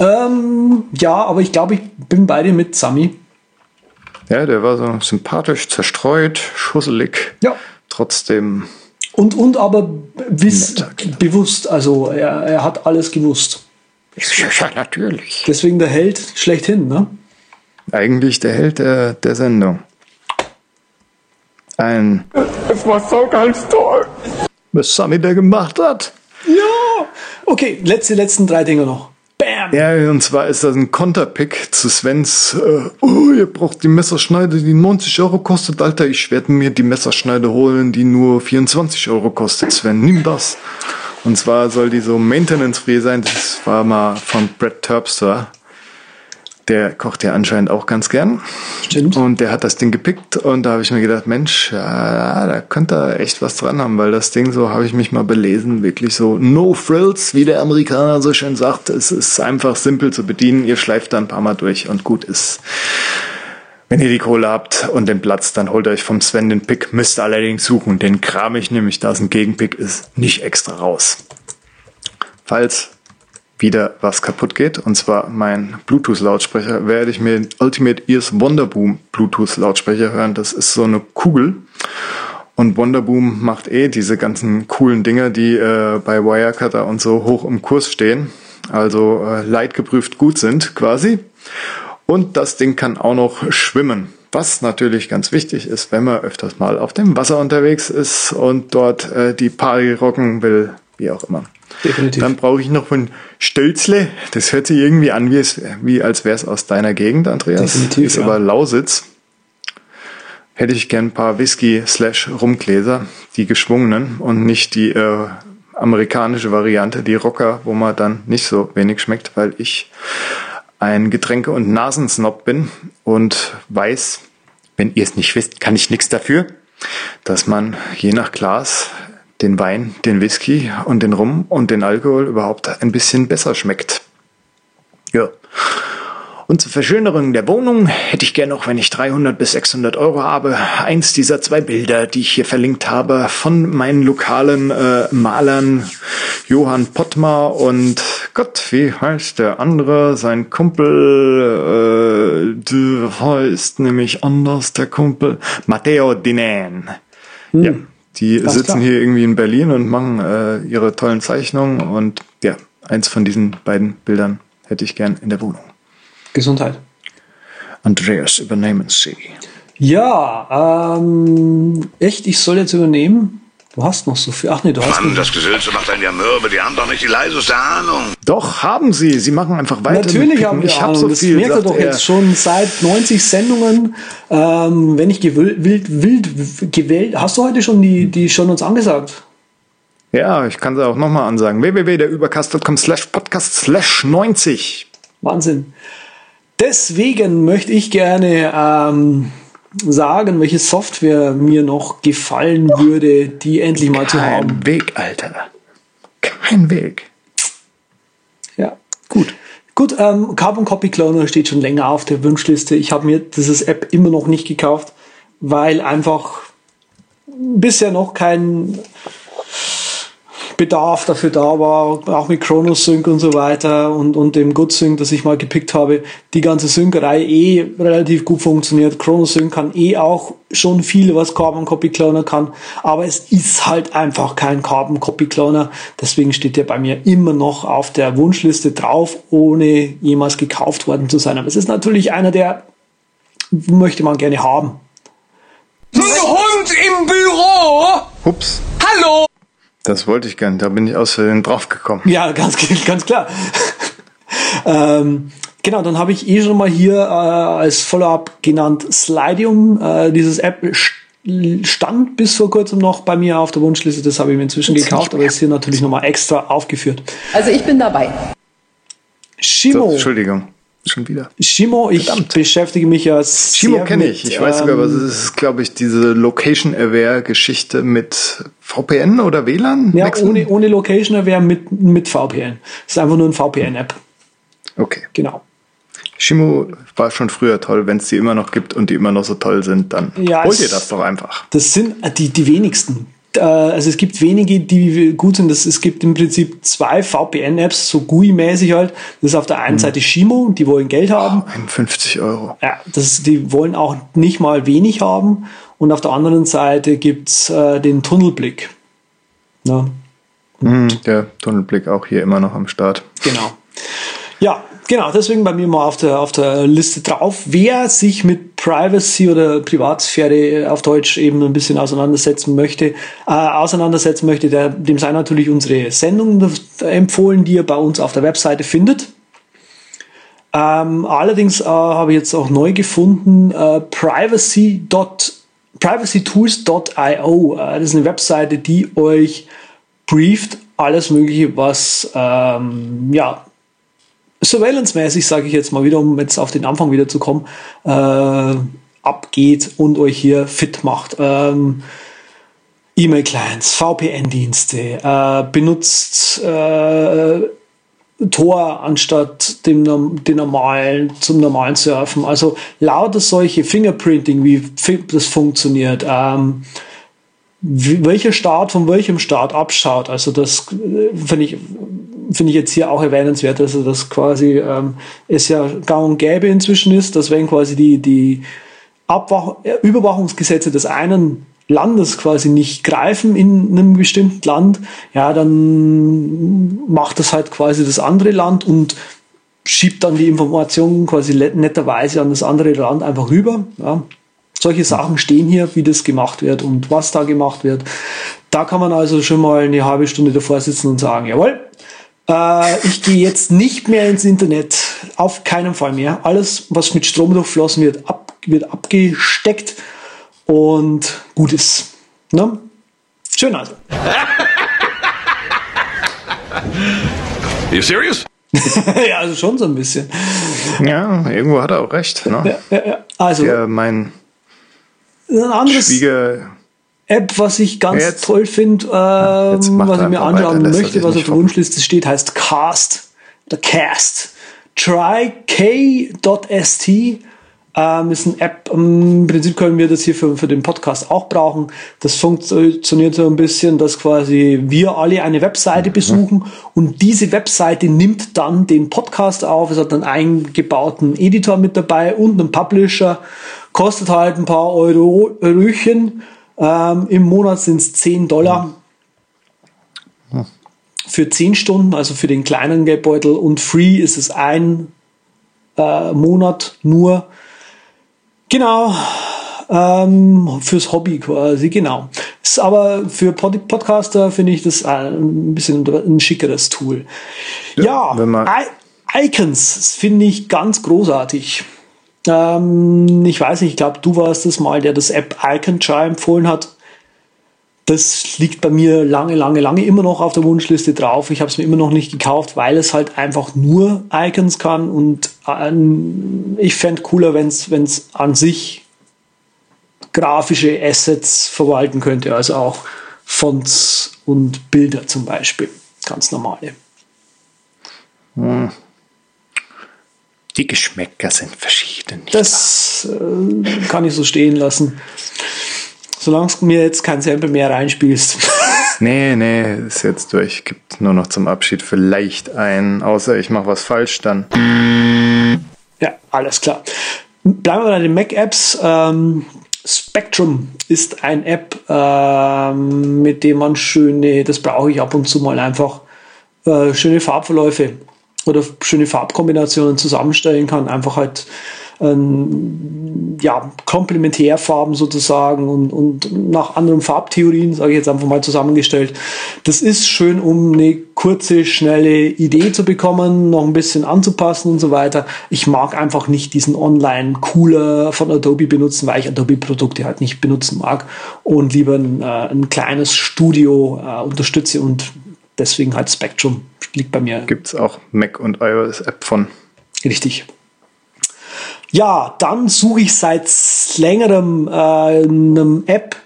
Ähm, ja, aber ich glaube, ich bin bei dir mit Sami. Ja, der war so sympathisch, zerstreut, schusselig. Ja. Trotzdem. Und, und aber wiss, bewusst, also er, er hat alles gewusst. Ja, natürlich. Deswegen der Held schlechthin, ne? Eigentlich der Held der, der Sendung. Ein. Es war so ganz toll. Was Sami da gemacht hat. Ja. Okay, letzte, letzten drei Dinge noch. Ja, und zwar ist das ein Konterpick zu Svens, äh, oh, ihr braucht die Messerschneide, die 90 Euro kostet. Alter, ich werde mir die Messerschneide holen, die nur 24 Euro kostet. Sven, nimm das. Und zwar soll die so maintenance-free sein. Das war mal von Brett Terpster. Der kocht ja anscheinend auch ganz gern. Stimmt. Und der hat das Ding gepickt und da habe ich mir gedacht, Mensch, ja, da könnte er echt was dran haben, weil das Ding, so habe ich mich mal belesen, wirklich so no frills, wie der Amerikaner so schön sagt. Es ist einfach simpel zu bedienen. Ihr schleift da ein paar Mal durch und gut ist. Wenn ihr die Kohle habt und den Platz, dann holt euch vom Sven den Pick. Müsst allerdings suchen. Den kram ich nämlich, da es ein Gegenpick ist, nicht extra raus. Falls wieder was kaputt geht. Und zwar mein Bluetooth-Lautsprecher werde ich mir den Ultimate Ears Wonderboom Bluetooth-Lautsprecher hören. Das ist so eine Kugel. Und Wonderboom macht eh diese ganzen coolen Dinge, die äh, bei Wirecutter und so hoch im Kurs stehen. Also äh, leitgeprüft gut sind quasi. Und das Ding kann auch noch schwimmen. Was natürlich ganz wichtig ist, wenn man öfters mal auf dem Wasser unterwegs ist und dort äh, die Party rocken will, wie auch immer. Definitiv. Dann brauche ich noch von Stölzle. Das hört sich irgendwie an, wie, es, wie als wäre es aus deiner Gegend, Andreas. Definitiv. Ist ja. aber Lausitz. Hätte ich gern ein paar Whisky-Slash-Rumgläser, die geschwungenen und nicht die äh, amerikanische Variante, die Rocker, wo man dann nicht so wenig schmeckt, weil ich ein Getränke- und Nasensnob bin und weiß, wenn ihr es nicht wisst, kann ich nichts dafür, dass man je nach Glas den Wein, den Whisky und den Rum und den Alkohol überhaupt ein bisschen besser schmeckt. Ja. Und zur Verschönerung der Wohnung hätte ich gerne noch, wenn ich 300 bis 600 Euro habe, eins dieser zwei Bilder, die ich hier verlinkt habe, von meinen lokalen äh, Malern Johann Pottmar und Gott, wie heißt der andere? Sein Kumpel äh, heißt nämlich anders, der Kumpel Matteo Dinan. Hm. Ja, die Ganz sitzen klar. hier irgendwie in Berlin und machen äh, ihre tollen Zeichnungen und ja, eins von diesen beiden Bildern hätte ich gern in der Wohnung. Gesundheit. Andreas, übernehmen Sie. Ja, ähm, echt, ich soll jetzt übernehmen? Du hast noch so viel. Ach nee, du hast. Mann, das Gesülze macht einen ja mürbe. Die haben doch nicht die leiseste Ahnung. Doch, haben sie. Sie machen einfach weiter. Natürlich haben wir ich Ahnung. So viel, das merkt ihr doch er. jetzt schon seit 90 Sendungen. Ähm, wenn ich gewillt, wild, wild gewählt. Hast du heute schon die, die schon uns angesagt? Ja, ich kann sie auch nochmal ansagen. www.derübercast.com slash podcast slash 90. Wahnsinn. Deswegen möchte ich gerne ähm, sagen, welche Software mir noch gefallen würde, die endlich mal zu haben. Kein Weg, Alter. Kein Weg. Ja, gut. Gut, ähm, Carbon Copy Cloner steht schon länger auf der Wunschliste. Ich habe mir dieses App immer noch nicht gekauft, weil einfach bisher noch kein Bedarf dafür da war, auch mit ChronoSync und so weiter und, und dem GoodSync, das ich mal gepickt habe, die ganze Synkerei eh relativ gut funktioniert. ChronoSync kann eh auch schon viel, was Carbon Copy Cloner kann, aber es ist halt einfach kein Carbon Copy Cloner. Deswegen steht der bei mir immer noch auf der Wunschliste drauf, ohne jemals gekauft worden zu sein. Aber es ist natürlich einer, der möchte man gerne haben. Ein Hund im Büro! Ups. Hallo! Das wollte ich gern, da bin ich aus Versehen draufgekommen. Ja, ganz, ganz klar. ähm, genau, dann habe ich eh schon mal hier äh, als Follow-up genannt Slidium. Äh, dieses App stand bis vor kurzem noch bei mir auf der Wunschliste, das habe ich mir inzwischen gekauft, aber ist hier natürlich nochmal extra aufgeführt. Also ich bin dabei. Shimo. So, Entschuldigung. Schon wieder. Shimo, ich Verdammt. beschäftige mich ja sehr Shimo kenne ich. Ich weiß sogar, was es ist, glaube ich, diese Location-Aware-Geschichte mit VPN oder WLAN? Ja, ohne, ohne Location-Aware mit, mit VPN. Das ist einfach nur ein VPN-App. Okay. Genau. Shimo war schon früher toll. Wenn es die immer noch gibt und die immer noch so toll sind, dann ja, holt ihr das doch einfach. Das sind die, die wenigsten also es gibt wenige, die gut sind. Das, es gibt im Prinzip zwei VPN-Apps, so GUI-mäßig halt. Das ist auf der einen hm. Seite Shimo, die wollen Geld haben. Oh, 51 Euro. Ja, das, die wollen auch nicht mal wenig haben. Und auf der anderen Seite gibt's äh, den Tunnelblick. Ja. Hm, der Tunnelblick auch hier immer noch am Start. Genau. Ja, Genau, deswegen bei mir mal auf der, auf der Liste drauf. Wer sich mit Privacy oder Privatsphäre auf Deutsch eben ein bisschen auseinandersetzen möchte, äh, auseinandersetzen möchte, der, dem sei natürlich unsere Sendung empfohlen, die ihr bei uns auf der Webseite findet. Ähm, allerdings äh, habe ich jetzt auch neu gefunden, äh, privacy. privacytools.io. Äh, das ist eine Webseite, die euch brieft alles Mögliche, was ähm, ja, Surveillance-mäßig, sage ich jetzt mal wieder, um jetzt auf den Anfang wieder zu kommen, äh, abgeht und euch hier fit macht. Ähm, E-Mail-Clients, VPN-Dienste, äh, benutzt äh, Tor anstatt dem, dem normalen, zum normalen Surfen. Also lauter solche Fingerprinting, wie das funktioniert. Ähm, welcher Staat von welchem Staat abschaut. Also das äh, finde ich finde ich jetzt hier auch erwähnenswert, also dass quasi ähm, es ja gang und gäbe inzwischen ist, dass wenn quasi die, die Abwach Überwachungsgesetze des einen Landes quasi nicht greifen in einem bestimmten Land, ja, dann macht das halt quasi das andere Land und schiebt dann die Informationen quasi netterweise an das andere Land einfach rüber. Ja. Solche Sachen stehen hier, wie das gemacht wird und was da gemacht wird. Da kann man also schon mal eine halbe Stunde davor sitzen und sagen, jawohl, äh, ich gehe jetzt nicht mehr ins Internet. Auf keinen Fall mehr. Alles, was mit Strom durchflossen wird, ab, wird abgesteckt und gut ist. Ne? Schön also. You serious? ja, also schon so ein bisschen. Ja, irgendwo hat er auch recht. Ne? Ja, ja, ja. Also, Der, mein ein anderes Schwieger App, was ich ganz jetzt. toll finde, ähm, was ich mir anschauen weiter, möchte, was auf der Wunschliste steht, heißt Cast. Der Cast. tryk.st ähm, ist eine App. Im Prinzip können wir das hier für, für den Podcast auch brauchen. Das funktioniert so ein bisschen, dass quasi wir alle eine Webseite mhm. besuchen und diese Webseite nimmt dann den Podcast auf. Es hat einen eingebauten Editor mit dabei und einen Publisher. Kostet halt ein paar Euro, Euröchen ähm, Im Monat sind es 10 Dollar hm. für 10 Stunden, also für den kleinen Geldbeutel. Und free ist es ein äh, Monat nur. Genau. Ähm, fürs Hobby quasi, genau. Ist aber für Pod Podcaster finde ich das ein bisschen ein schickeres Tool. Ja, ja Icons finde ich ganz großartig. Ähm, ich weiß nicht, ich glaube, du warst es mal, der das App Icon Jar empfohlen hat. Das liegt bei mir lange, lange, lange immer noch auf der Wunschliste drauf. Ich habe es mir immer noch nicht gekauft, weil es halt einfach nur Icons kann und äh, ich fände cooler, wenn es an sich grafische Assets verwalten könnte, also auch Fonts und Bilder zum Beispiel, ganz normale. Hm. Die Geschmäcker sind verschieden. Das äh, kann ich so stehen lassen. Solange du mir jetzt kein Sample mehr reinspielst. nee, nee, ist jetzt durch. Gibt nur noch zum Abschied vielleicht ein, außer ich mache was falsch dann. Ja, alles klar. Bleiben wir bei den Mac-Apps. Ähm, Spectrum ist ein App, ähm, mit dem man schöne, das brauche ich ab und zu mal einfach, äh, schöne Farbverläufe oder schöne Farbkombinationen zusammenstellen kann. Einfach halt ähm, ja, Komplementärfarben sozusagen und, und nach anderen Farbtheorien, sage ich jetzt einfach mal zusammengestellt. Das ist schön, um eine kurze, schnelle Idee zu bekommen, noch ein bisschen anzupassen und so weiter. Ich mag einfach nicht diesen Online-Cooler von Adobe benutzen, weil ich Adobe-Produkte halt nicht benutzen mag und lieber ein, äh, ein kleines Studio äh, unterstütze und deswegen halt Spectrum liegt bei mir. Gibt es auch Mac und iOS-App von. Richtig. Ja, dann suche ich seit längerem äh, eine App,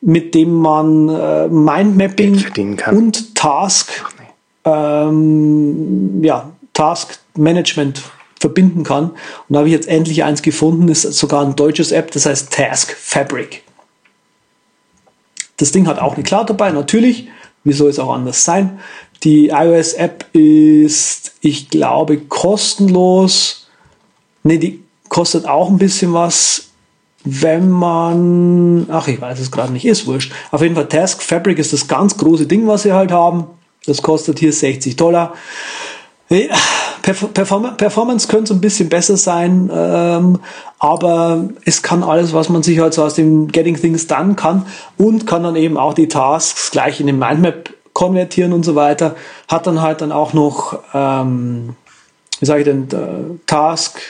mit dem man äh, Mindmapping und Task, ähm, ja, Task Management verbinden kann. Und da habe ich jetzt endlich eins gefunden, ist sogar ein deutsches App, das heißt Task Fabric. Das Ding hat auch eine Cloud dabei, natürlich. Wie soll es auch anders sein? Die iOS-App ist, ich glaube, kostenlos. Ne, die kostet auch ein bisschen was, wenn man, ach, ich weiß es gerade nicht, ist wurscht. Auf jeden Fall Task Fabric ist das ganz große Ding, was sie halt haben. Das kostet hier 60 Dollar. Perform Performance könnte so ein bisschen besser sein, ähm, aber es kann alles, was man sich halt so aus dem Getting Things Done kann und kann dann eben auch die Tasks gleich in den Mindmap konvertieren und so weiter. Hat dann halt dann auch noch, ähm, wie sage ich denn, äh, Task,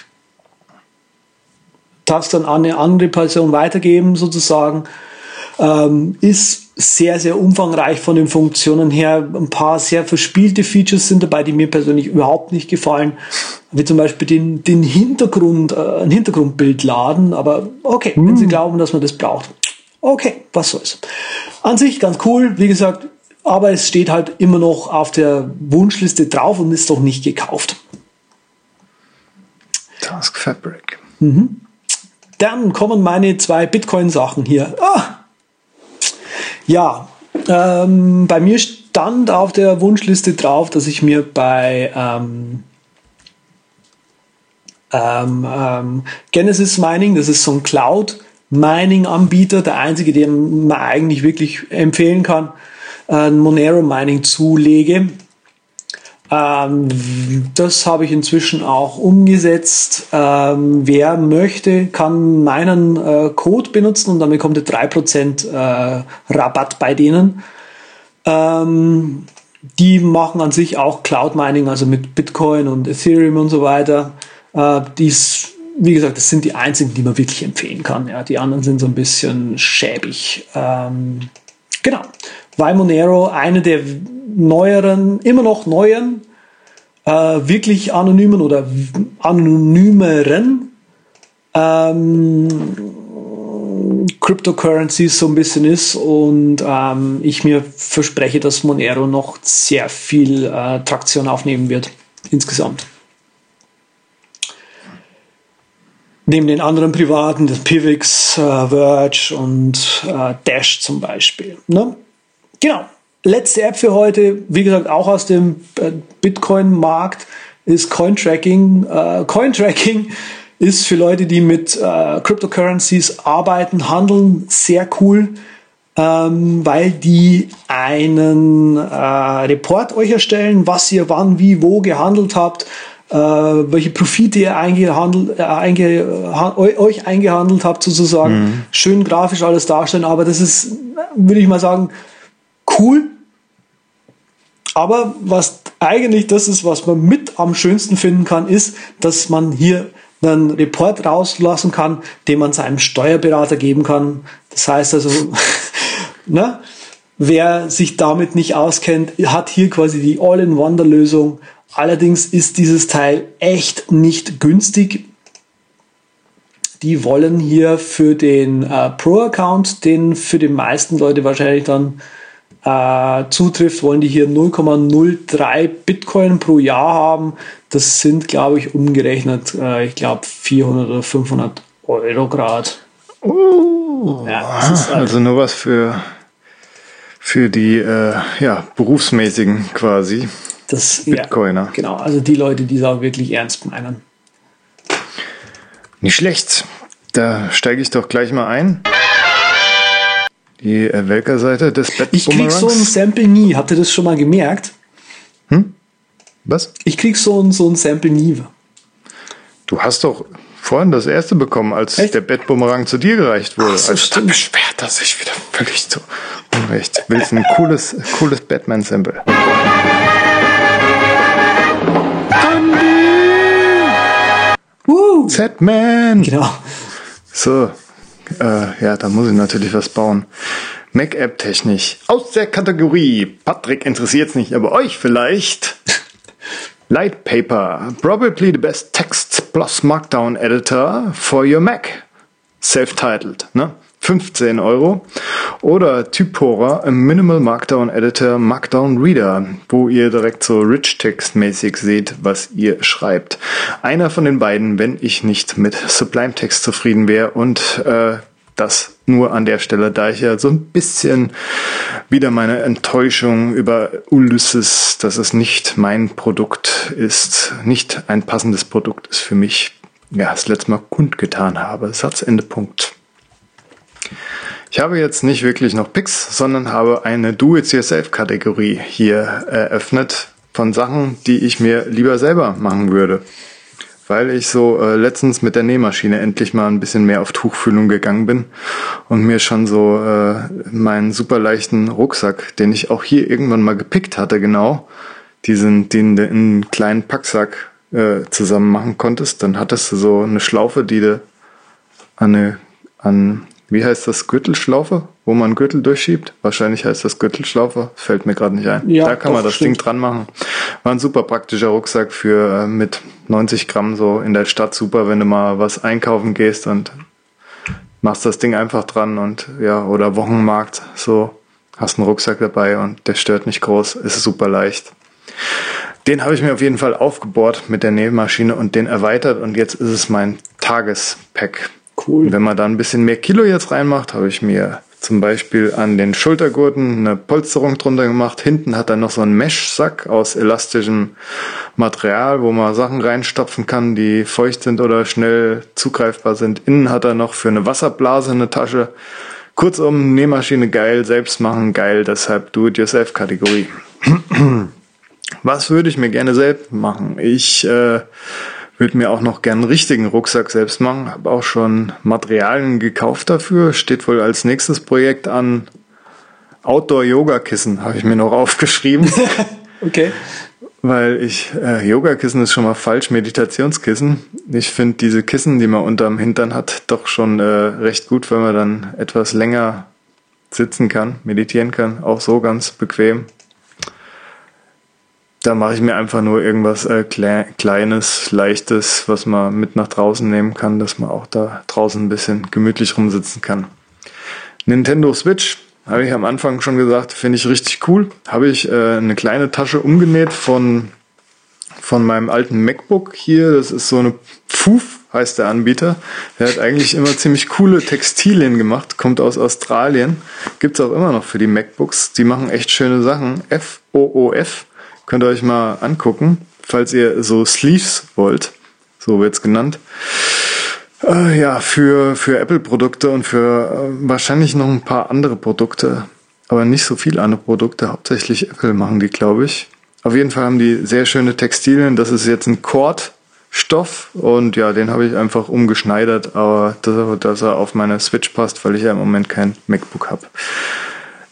Tasks dann an eine andere Person weitergeben sozusagen. Ähm, ist sehr, sehr umfangreich von den Funktionen her. Ein paar sehr verspielte Features sind dabei, die mir persönlich überhaupt nicht gefallen. Wie zum Beispiel den, den Hintergrund, äh, ein Hintergrundbild laden. Aber okay, mm. wenn Sie hm. glauben, dass man das braucht. Okay, was soll's. An sich ganz cool. Wie gesagt, aber es steht halt immer noch auf der Wunschliste drauf und ist doch nicht gekauft. Task Fabric. Mhm. Dann kommen meine zwei Bitcoin-Sachen hier. Ah! Ja, ähm, bei mir stand auf der Wunschliste drauf, dass ich mir bei ähm, ähm, ähm Genesis Mining, das ist so ein Cloud Mining Anbieter, der einzige, den man eigentlich wirklich empfehlen kann, äh, Monero Mining zulege. Ähm, das habe ich inzwischen auch umgesetzt. Ähm, wer möchte, kann meinen äh, Code benutzen und dann bekommt ihr 3% äh, Rabatt bei denen. Ähm, die machen an sich auch Cloud Mining, also mit Bitcoin und Ethereum und so weiter. Äh, dies, wie gesagt, das sind die einzigen, die man wirklich empfehlen kann. Ja, die anderen sind so ein bisschen schäbig. Ähm, genau weil Monero eine der neueren, immer noch neuen, äh, wirklich anonymen oder anonymeren ähm, Cryptocurrencies so ein bisschen ist und ähm, ich mir verspreche, dass Monero noch sehr viel äh, Traktion aufnehmen wird insgesamt. Neben den anderen privaten, das Pivx, äh, Verge und äh, Dash zum Beispiel. Ne? Genau. Letzte App für heute, wie gesagt, auch aus dem äh, Bitcoin-Markt, ist Cointracking. Äh, Cointracking ist für Leute, die mit äh, Cryptocurrencies arbeiten, handeln, sehr cool, ähm, weil die einen äh, Report euch erstellen, was ihr wann, wie, wo gehandelt habt, äh, welche Profite ihr eingehandelt, äh, einge, euch eingehandelt habt, sozusagen. Mhm. Schön grafisch alles darstellen, aber das ist, würde ich mal sagen, cool. Aber was eigentlich das ist, was man mit am schönsten finden kann, ist, dass man hier einen Report rauslassen kann, den man seinem Steuerberater geben kann. Das heißt also, ne, wer sich damit nicht auskennt, hat hier quasi die All-in-Wonder-Lösung. Allerdings ist dieses Teil echt nicht günstig. die wollen hier für den äh, Pro-Account, den für die meisten Leute wahrscheinlich dann äh, zutrifft, wollen die hier 0,03 Bitcoin pro Jahr haben. Das sind, glaube ich, umgerechnet, äh, ich glaube, 400 oder 500 Euro Grad. Oh, ja, halt also nur was für, für die äh, ja, berufsmäßigen quasi das, Bitcoiner. Ja, genau, also die Leute, die es auch wirklich ernst meinen. Nicht schlecht. Da steige ich doch gleich mal ein. Die äh, Welker-Seite des Bett Ich krieg so ein Sample nie. Habt ihr das schon mal gemerkt? Hm? Was? Ich krieg so ein, so ein Sample nie. Du hast doch vorhin das erste bekommen, als Echt? der Bettbumerang zu dir gereicht wurde. Ach so, also da beschwert er sich wieder völlig zu Unrecht. Willst ein cooles, cooles Batman-Sample? Z-Man! Genau. So, äh, ja, da muss ich natürlich was bauen. Mac-App technisch. Aus der Kategorie. Patrick interessiert es nicht, aber euch vielleicht. Lightpaper. Probably the best text plus Markdown editor for your Mac. Self-titled, ne? 15 Euro. Oder Typora, Minimal Markdown Editor, Markdown Reader, wo ihr direkt so Rich Text mäßig seht, was ihr schreibt. Einer von den beiden, wenn ich nicht mit Sublime Text zufrieden wäre und äh, das nur an der Stelle, da ich ja so ein bisschen wieder meine Enttäuschung über Ulysses, dass es nicht mein Produkt ist, nicht ein passendes Produkt ist für mich, ja, das letzte Mal kundgetan habe. Satzende Punkt. Ich habe jetzt nicht wirklich noch Picks, sondern habe eine Do-It-Yourself-Kategorie hier eröffnet von Sachen, die ich mir lieber selber machen würde. Weil ich so äh, letztens mit der Nähmaschine endlich mal ein bisschen mehr auf Tuchfühlung gegangen bin und mir schon so äh, meinen super leichten Rucksack, den ich auch hier irgendwann mal gepickt hatte, genau, diesen, den du in einen kleinen Packsack äh, zusammen machen konntest, dann hattest du so eine Schlaufe, die du an, eine, an wie heißt das, Gürtelschlaufe, wo man Gürtel durchschiebt? Wahrscheinlich heißt das Gürtelschlaufe, fällt mir gerade nicht ein. Ja, da kann man das stimmt. Ding dran machen. War ein super praktischer Rucksack für äh, mit 90 Gramm so in der Stadt super, wenn du mal was einkaufen gehst und machst das Ding einfach dran und ja, oder Wochenmarkt, so hast einen Rucksack dabei und der stört nicht groß, ist super leicht. Den habe ich mir auf jeden Fall aufgebohrt mit der Nähmaschine und den erweitert und jetzt ist es mein Tagespack. Cool. Wenn man da ein bisschen mehr Kilo jetzt reinmacht, habe ich mir zum Beispiel an den Schultergurten eine Polsterung drunter gemacht. Hinten hat er noch so einen Mesh-Sack aus elastischem Material, wo man Sachen reinstopfen kann, die feucht sind oder schnell zugreifbar sind. Innen hat er noch für eine Wasserblase eine Tasche. Kurzum, Nähmaschine geil, selbst machen geil, deshalb Do-it-yourself-Kategorie. Was würde ich mir gerne selbst machen? Ich äh, würde mir auch noch gern einen richtigen Rucksack selbst machen. Habe auch schon Materialien gekauft dafür. Steht wohl als nächstes Projekt an. Outdoor-Yoga-Kissen habe ich mir noch aufgeschrieben. okay. Weil ich, äh, Yoga-Kissen ist schon mal falsch, Meditationskissen. Ich finde diese Kissen, die man unterm Hintern hat, doch schon äh, recht gut, weil man dann etwas länger sitzen kann, meditieren kann. Auch so ganz bequem. Da mache ich mir einfach nur irgendwas äh, Kle Kleines, Leichtes, was man mit nach draußen nehmen kann, dass man auch da draußen ein bisschen gemütlich rumsitzen kann. Nintendo Switch, habe ich am Anfang schon gesagt, finde ich richtig cool. Habe ich äh, eine kleine Tasche umgenäht von, von meinem alten MacBook hier. Das ist so eine Pfuf, heißt der Anbieter. Der hat eigentlich immer ziemlich coole Textilien gemacht, kommt aus Australien. Gibt's auch immer noch für die MacBooks. Die machen echt schöne Sachen. F-O-O-F. Könnt ihr euch mal angucken, falls ihr so Sleeves wollt. So wird's genannt. Äh, ja, für, für Apple-Produkte und für äh, wahrscheinlich noch ein paar andere Produkte. Aber nicht so viele andere Produkte. Hauptsächlich Apple machen die, glaube ich. Auf jeden Fall haben die sehr schöne Textilien. Das ist jetzt ein Cord-Stoff und ja, den habe ich einfach umgeschneidert, aber dass, dass er auf meine Switch passt, weil ich ja im Moment kein MacBook habe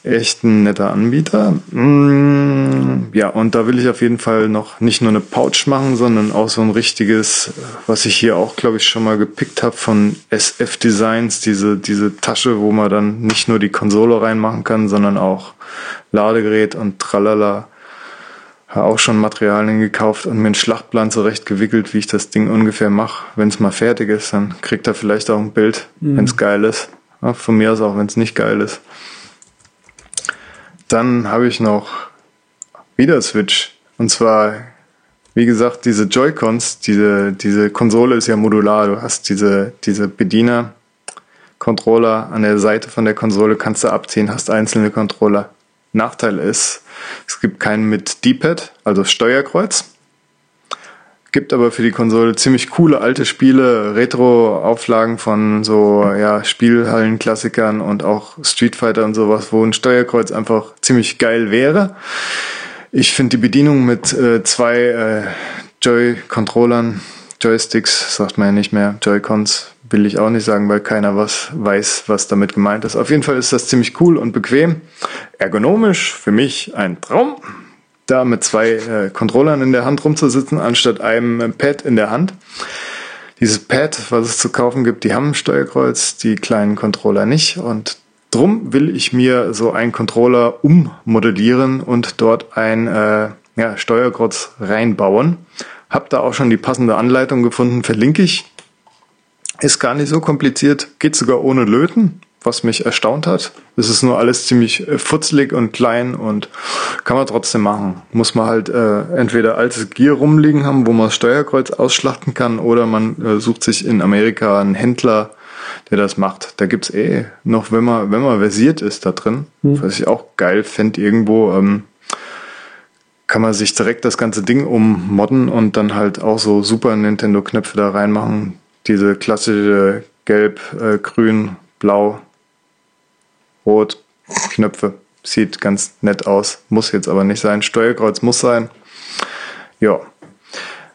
echt ein netter Anbieter. Mm, ja, und da will ich auf jeden Fall noch nicht nur eine Pouch machen, sondern auch so ein richtiges, was ich hier auch, glaube ich, schon mal gepickt habe von SF Designs, diese, diese Tasche, wo man dann nicht nur die Konsole reinmachen kann, sondern auch Ladegerät und tralala. Habe auch schon Materialien gekauft und mir einen Schlachtplan zurechtgewickelt, wie ich das Ding ungefähr mache. Wenn es mal fertig ist, dann kriegt er vielleicht auch ein Bild, Mhm. wenn es geil ist. Ja, von mir aus auch, wenn es nicht geil ist. Dann habe ich noch wieder Switch. Und zwar, wie gesagt, diese Joy-Cons, diese, diese Konsole ist ja modular. Du hast diese, diese Bediener, Controller an der Seite von der Konsole kannst du abziehen, hast einzelne Controller. Nachteil ist, es gibt keinen mit D-Pad, also Steuerkreuz. Gibt aber für die Konsole ziemlich coole alte Spiele, Retro-Auflagen von so ja, Spielhallen-Klassikern und auch Street Fighter und sowas, wo ein Steuerkreuz einfach ziemlich geil wäre. Ich finde die Bedienung mit äh, zwei äh, Joy-Controllern, Joysticks, sagt man ja nicht mehr, Joy-Cons, will ich auch nicht sagen, weil keiner was weiß, was damit gemeint ist. Auf jeden Fall ist das ziemlich cool und bequem. Ergonomisch für mich ein Traum, da mit zwei äh, Controllern in der Hand rumzusitzen, anstatt einem äh, Pad in der Hand. Dieses Pad, was es zu kaufen gibt, die haben ein Steuerkreuz, die kleinen Controller nicht. Und drum will ich mir so einen Controller ummodellieren und dort ein äh, ja, Steuerkreuz reinbauen. Hab da auch schon die passende Anleitung gefunden, verlinke ich. Ist gar nicht so kompliziert, geht sogar ohne Löten, was mich erstaunt hat. Es ist nur alles ziemlich äh, futzlig und klein und kann man trotzdem machen. Muss man halt äh, entweder altes Gear rumliegen haben, wo man das Steuerkreuz ausschlachten kann, oder man äh, sucht sich in Amerika einen Händler, der das macht. Da gibt's eh noch, wenn man, wenn man versiert ist da drin, was ich auch geil fände irgendwo, ähm, kann man sich direkt das ganze Ding ummodden und dann halt auch so Super Nintendo Knöpfe da reinmachen. Diese klassische Gelb, äh, Grün, Blau, Rot Knöpfe. Sieht ganz nett aus. Muss jetzt aber nicht sein. Steuerkreuz muss sein. Ja.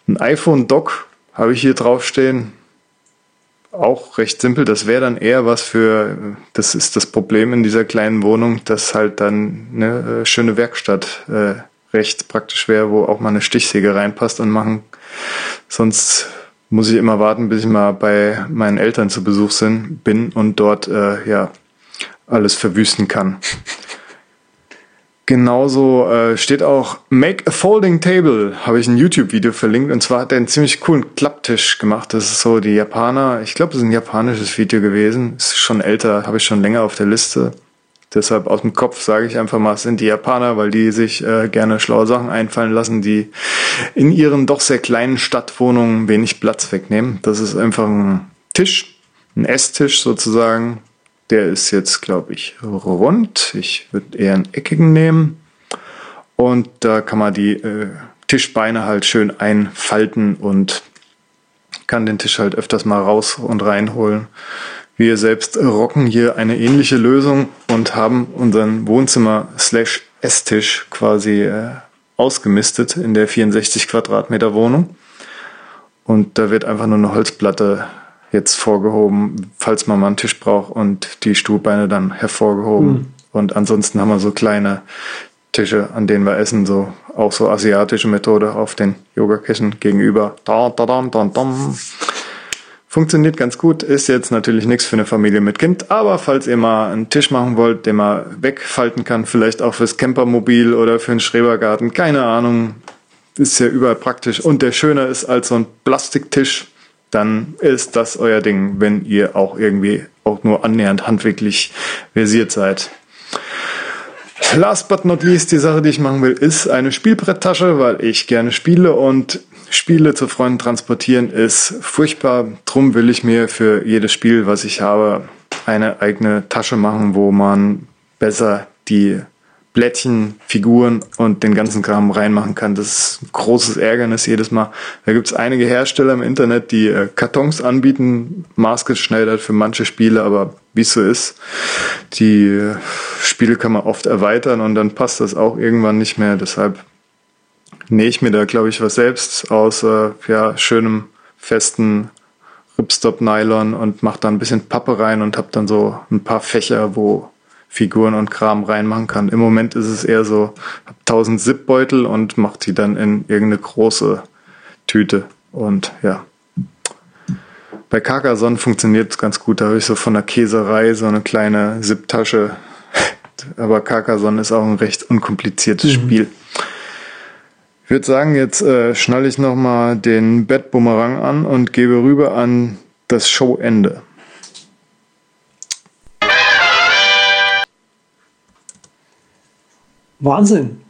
Ein iPhone Dock habe ich hier draufstehen. Auch recht simpel. Das wäre dann eher was für, das ist das Problem in dieser kleinen Wohnung, dass halt dann eine äh, schöne Werkstatt äh, recht praktisch wäre, wo auch mal eine Stichsäge reinpasst und machen. Sonst muss ich immer warten, bis ich mal bei meinen Eltern zu Besuch sind, bin und dort äh, ja alles verwüsten kann. Genauso äh, steht auch Make a Folding Table, habe ich ein YouTube-Video verlinkt und zwar hat er einen ziemlich coolen Klapptisch gemacht. Das ist so die Japaner, ich glaube, es ist ein japanisches Video gewesen, ist schon älter, habe ich schon länger auf der Liste. Deshalb aus dem Kopf sage ich einfach mal, es sind die Japaner, weil die sich äh, gerne schlaue Sachen einfallen lassen, die in ihren doch sehr kleinen Stadtwohnungen wenig Platz wegnehmen. Das ist einfach ein Tisch, ein Esstisch sozusagen. Der ist jetzt, glaube ich, rund. Ich würde eher einen eckigen nehmen. Und da kann man die äh, Tischbeine halt schön einfalten und kann den Tisch halt öfters mal raus und reinholen. Wir selbst rocken hier eine ähnliche Lösung und haben unseren Wohnzimmer-Esstisch quasi äh, ausgemistet in der 64 Quadratmeter Wohnung. Und da wird einfach nur eine Holzplatte jetzt vorgehoben, falls man mal einen Tisch braucht und die Stuhlbeine dann hervorgehoben. Mhm. Und ansonsten haben wir so kleine Tische, an denen wir essen, so auch so asiatische Methode auf den Yogakissen gegenüber. Da, da, da, da, da. Funktioniert ganz gut, ist jetzt natürlich nichts für eine Familie mit Kind, aber falls ihr mal einen Tisch machen wollt, den man wegfalten kann, vielleicht auch fürs Campermobil oder für einen Schrebergarten, keine Ahnung, ist ja überall praktisch und der schöner ist als so ein Plastiktisch, dann ist das euer Ding, wenn ihr auch irgendwie auch nur annähernd handwerklich versiert seid. Last but not least, die Sache, die ich machen will, ist eine Spielbretttasche, weil ich gerne spiele und Spiele zu Freunden transportieren ist furchtbar. Drum will ich mir für jedes Spiel, was ich habe, eine eigene Tasche machen, wo man besser die Blättchen, Figuren und den ganzen Kram reinmachen kann. Das ist ein großes Ärgernis jedes Mal. Da gibt es einige Hersteller im Internet, die äh, Kartons anbieten, maßgeschneidert für manche Spiele, aber wie es so ist, die äh, Spiele kann man oft erweitern und dann passt das auch irgendwann nicht mehr. Deshalb nähe ich mir da, glaube ich, was selbst aus äh, ja, schönem, festen Ripstop-Nylon und mache da ein bisschen Pappe rein und habe dann so ein paar Fächer, wo Figuren und Kram reinmachen kann. Im Moment ist es eher so, hab 1000 Zipbeutel und mach die dann in irgendeine große Tüte. Und ja. Bei Carcassonne funktioniert es ganz gut. Da habe ich so von der Käserei so eine kleine Zip-Tasche. Aber Carcassonne ist auch ein recht unkompliziertes Spiel. Ich würde sagen, jetzt äh, schnalle ich nochmal den Bettbumerang an und gebe rüber an das Showende. Wahnsinn.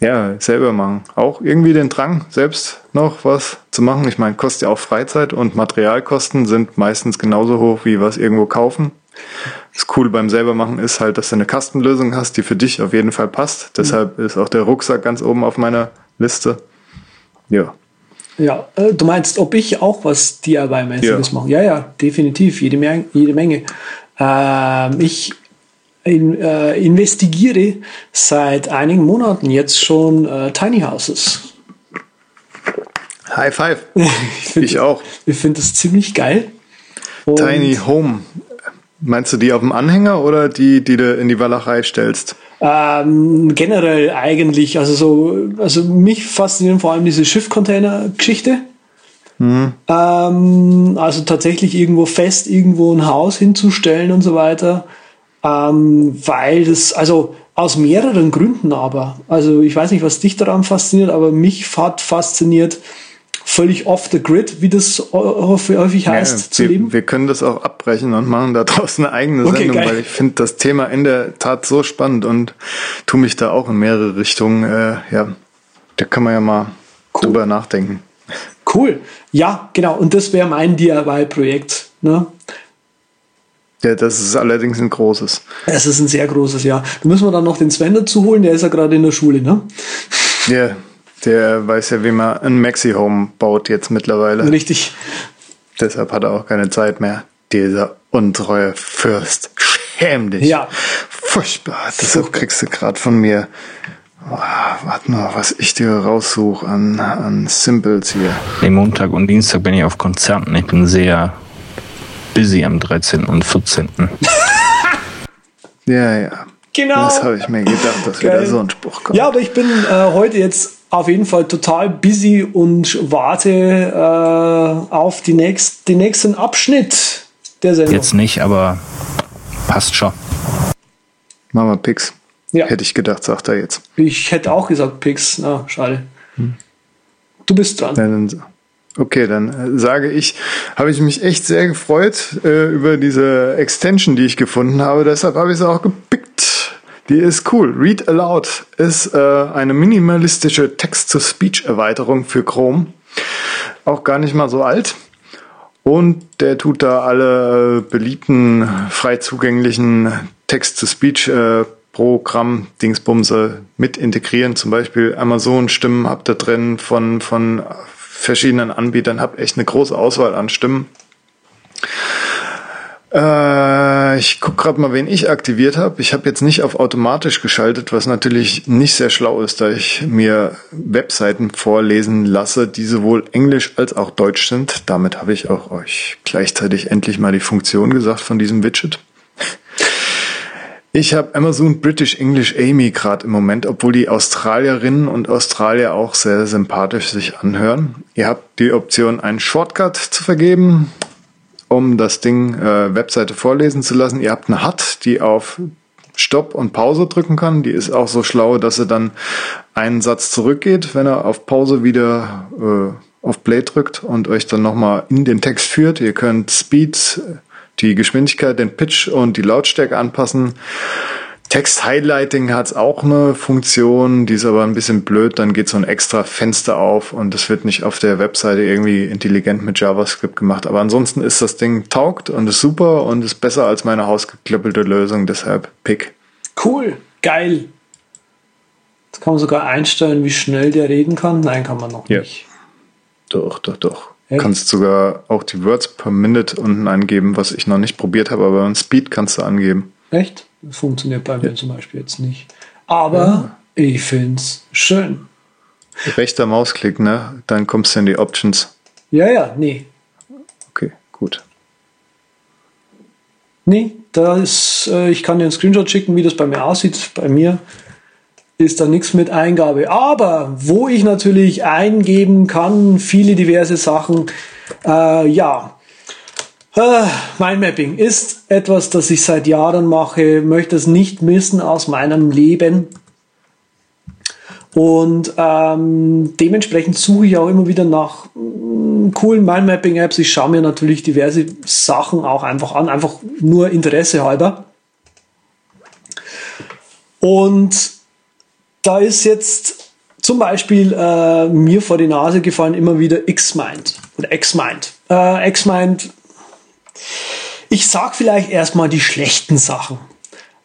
Ja, selber machen. Auch irgendwie den Drang, selbst noch was zu machen. Ich meine, kostet ja auch Freizeit und Materialkosten sind meistens genauso hoch wie was irgendwo kaufen. Das Coole beim selbermachen ist halt, dass du eine Kastenlösung hast, die für dich auf jeden Fall passt. Deshalb ist auch der Rucksack ganz oben auf meiner Liste. Ja. Ja, äh, du meinst, ob ich auch was DIY-mäßiges Ja. mache? Ja, ja, definitiv, jede, Menge. Jede Menge. Ähm, ich in, äh, investigiere seit einigen Monaten jetzt schon äh, Tiny Houses. High five. Ich finde Ich auch. ich find das ziemlich geil. Und Tiny Home. Meinst du die auf dem Anhänger oder die, die du in die Walachei stellst? Ähm, generell eigentlich, also so, also mich faszinieren vor allem diese Schiffcontainer-Geschichte. Ähm, also tatsächlich irgendwo fest irgendwo ein Haus hinzustellen und so weiter. Ähm, weil das, also aus mehreren Gründen aber. Also ich weiß nicht, was dich daran fasziniert, aber mich hat fasziniert, völlig off the grid, wie das häufig heißt, Ja, zu wir, leben. wir können das auch abbrechen und machen da draußen eine eigene Okay, Sendung, geil. weil ich finde das Thema in der Tat so spannend und tu mich da auch in mehrere Richtungen. Äh, ja, da kann man ja mal drüber nachdenken. Cool. Ja, genau. Und das wäre mein DIY-Projekt. Ne? Ja, das ist allerdings ein großes. Es ist ein sehr großes Jahr. Da müssen wir dann noch den Sven dazu holen, der ist ja gerade in der Schule, ne? Der, der weiß ja, wie man ein Maxi-Home baut jetzt mittlerweile. Richtig. Deshalb hat er auch keine Zeit mehr. Dieser untreue Fürst. Schäm dich. Ja. Furchtbar. Deshalb kriegst du gerade von mir. Oh, warte mal, was ich dir raussuche an, an Simples hier. Nee, Montag und Dienstag bin ich auf Konzerten. Ich bin sehr busy am 13. und 14. Ja, ja. Genau. Das habe ich mir gedacht, dass Geil. wieder so ein Spruch kommt. Ja, aber ich bin äh, heute jetzt auf jeden Fall total busy und warte äh, auf die nächst, den nächsten Abschnitt der Sendung. Jetzt nicht, aber passt schon. Mama Pix. Ja. Hätte ich gedacht, sagt er jetzt. Ich hätte auch gesagt Pix. Na, schade. Du bist dran. Ja, dann, okay, dann äh, sage ich, habe ich mich echt sehr gefreut äh, über diese Extension, die ich gefunden habe. Deshalb habe ich sie auch gepickt. Die ist cool. Read Aloud ist äh, eine minimalistische Text-to-Speech-Erweiterung für Chrome. Auch gar nicht mal so alt. Und der tut da alle äh, beliebten, frei zugänglichen Text-to-Speech-Programm-Dingsbumse mit integrieren. Zum Beispiel Amazon-Stimmen habt ihr drin von, von verschiedenen Anbietern. Hab echt eine große Auswahl an Stimmen. Äh, ich guck gerade mal, wen ich aktiviert habe. Ich habe jetzt nicht auf automatisch geschaltet, was natürlich nicht sehr schlau ist, da ich mir Webseiten vorlesen lasse, die sowohl Englisch als auch Deutsch sind. Damit habe ich auch euch gleichzeitig endlich mal die Funktion gesagt von diesem Widget. Ich habe Amazon British English Amy gerade im Moment, obwohl die Australierinnen und Australier auch sehr sympathisch sich anhören. Ihr habt die Option, einen Shortcut zu vergeben um das Ding äh, Webseite vorlesen zu lassen. Ihr habt eine HUD, die auf Stopp und Pause drücken kann. Die ist auch so schlau, dass sie dann einen Satz zurückgeht, wenn er auf Pause wieder äh, auf Play drückt und euch dann nochmal in den Text führt. Ihr könnt Speed, die Geschwindigkeit, den Pitch und die Lautstärke anpassen. Text-Highlighting hat auch eine Funktion, die ist aber ein bisschen blöd. Dann geht so ein extra Fenster auf und es wird nicht auf der Webseite irgendwie intelligent mit JavaScript gemacht. Aber ansonsten ist das Ding taugt und ist super und ist besser als meine hausgeklippelte Lösung. Deshalb Pick. Cool. Geil. Jetzt kann man sogar einstellen, wie schnell der reden kann. Nein, kann man noch Ja. nicht. Doch, doch, doch. Echt? Kannst sogar auch die Words per Minute unten angeben, was ich noch nicht probiert habe, aber beim Speed kannst du angeben. Echt? Das funktioniert bei mir zum Beispiel jetzt nicht. Aber ich finde es schön. Rechter Mausklick, ne? Dann kommst du in die Options. Ja, ja, nee. Okay, gut. Nee, da ist, äh, ich kann dir einen Screenshot schicken, wie das bei mir aussieht. Bei mir ist da nichts mit Eingabe. Aber wo ich natürlich eingeben kann, viele diverse Sachen, äh, ja. Äh, Mindmapping ist etwas, das ich seit Jahren mache, möchte es nicht missen aus meinem Leben. Und ähm, dementsprechend suche ich auch immer wieder nach mh, coolen Mindmapping-Apps. Ich schaue mir natürlich diverse Sachen auch einfach an, einfach nur Interesse halber. Und da ist jetzt zum Beispiel äh, mir vor die Nase gefallen immer wieder Xmind oder Xmind. Äh, Xmind, ich sag vielleicht erstmal die schlechten Sachen.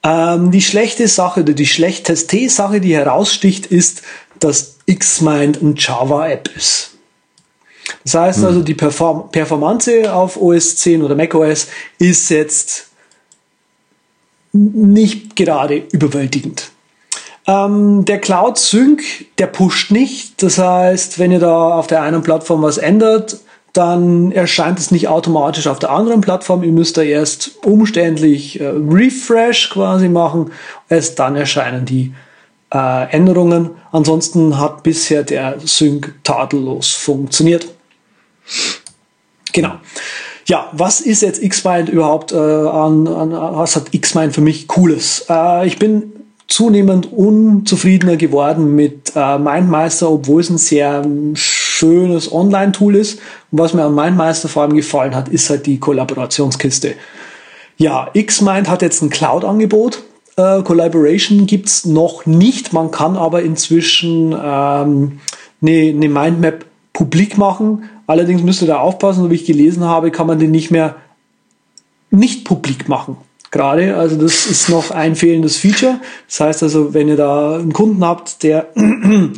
Ähm, die schlechte Sache oder die schlechteste Sache, die heraussticht, ist, dass Xmind ein Java-App ist. Das heißt hm. also, die Perform Performance auf OS 10 oder macOS ist jetzt nicht gerade überwältigend. Ähm, der Cloud Sync, der pusht nicht. Das heißt, wenn ihr da auf der einen Plattform was ändert, dann erscheint es nicht automatisch auf der anderen Plattform. Ihr müsst da erst umständlich äh, Refresh quasi machen. Erst dann erscheinen die äh, Änderungen. Ansonsten hat bisher der Sync tadellos funktioniert. Genau. Ja, was ist jetzt Xmind überhaupt äh, an, an, was hat Xmind für mich Cooles? Äh, ich bin zunehmend unzufriedener geworden mit äh, MindMeister, obwohl es ein sehr schönes Online-Tool ist. Und was mir an MindMeister vor allem gefallen hat, ist halt die Kollaborationskiste. Ja, Xmind hat jetzt ein Cloud-Angebot. Äh, Collaboration gibt's noch nicht. Man kann aber inzwischen ähm, eine, eine Mindmap publik machen. Allerdings müsst ihr da aufpassen, so wie ich gelesen habe, kann man den nicht mehr nicht publik machen gerade. Also das ist noch ein fehlendes Feature. Das heißt also, wenn ihr da einen Kunden habt, der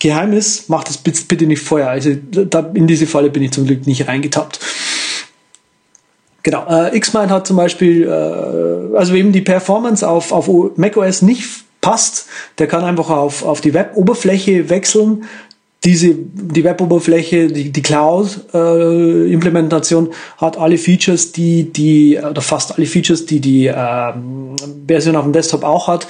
geheim ist, macht das bitte nicht vorher. Also da, in diese Falle bin ich zum Glück nicht reingetappt. Genau, äh, Xmind hat zum Beispiel, äh, also eben die Performance auf, auf macOS nicht passt, der kann einfach auf, auf die Web-Oberfläche wechseln diese, die Web-Oberfläche, die, die Cloud-Implementation äh, hat alle Features, die die, oder fast alle Features, die die äh, Version auf dem Desktop auch hat.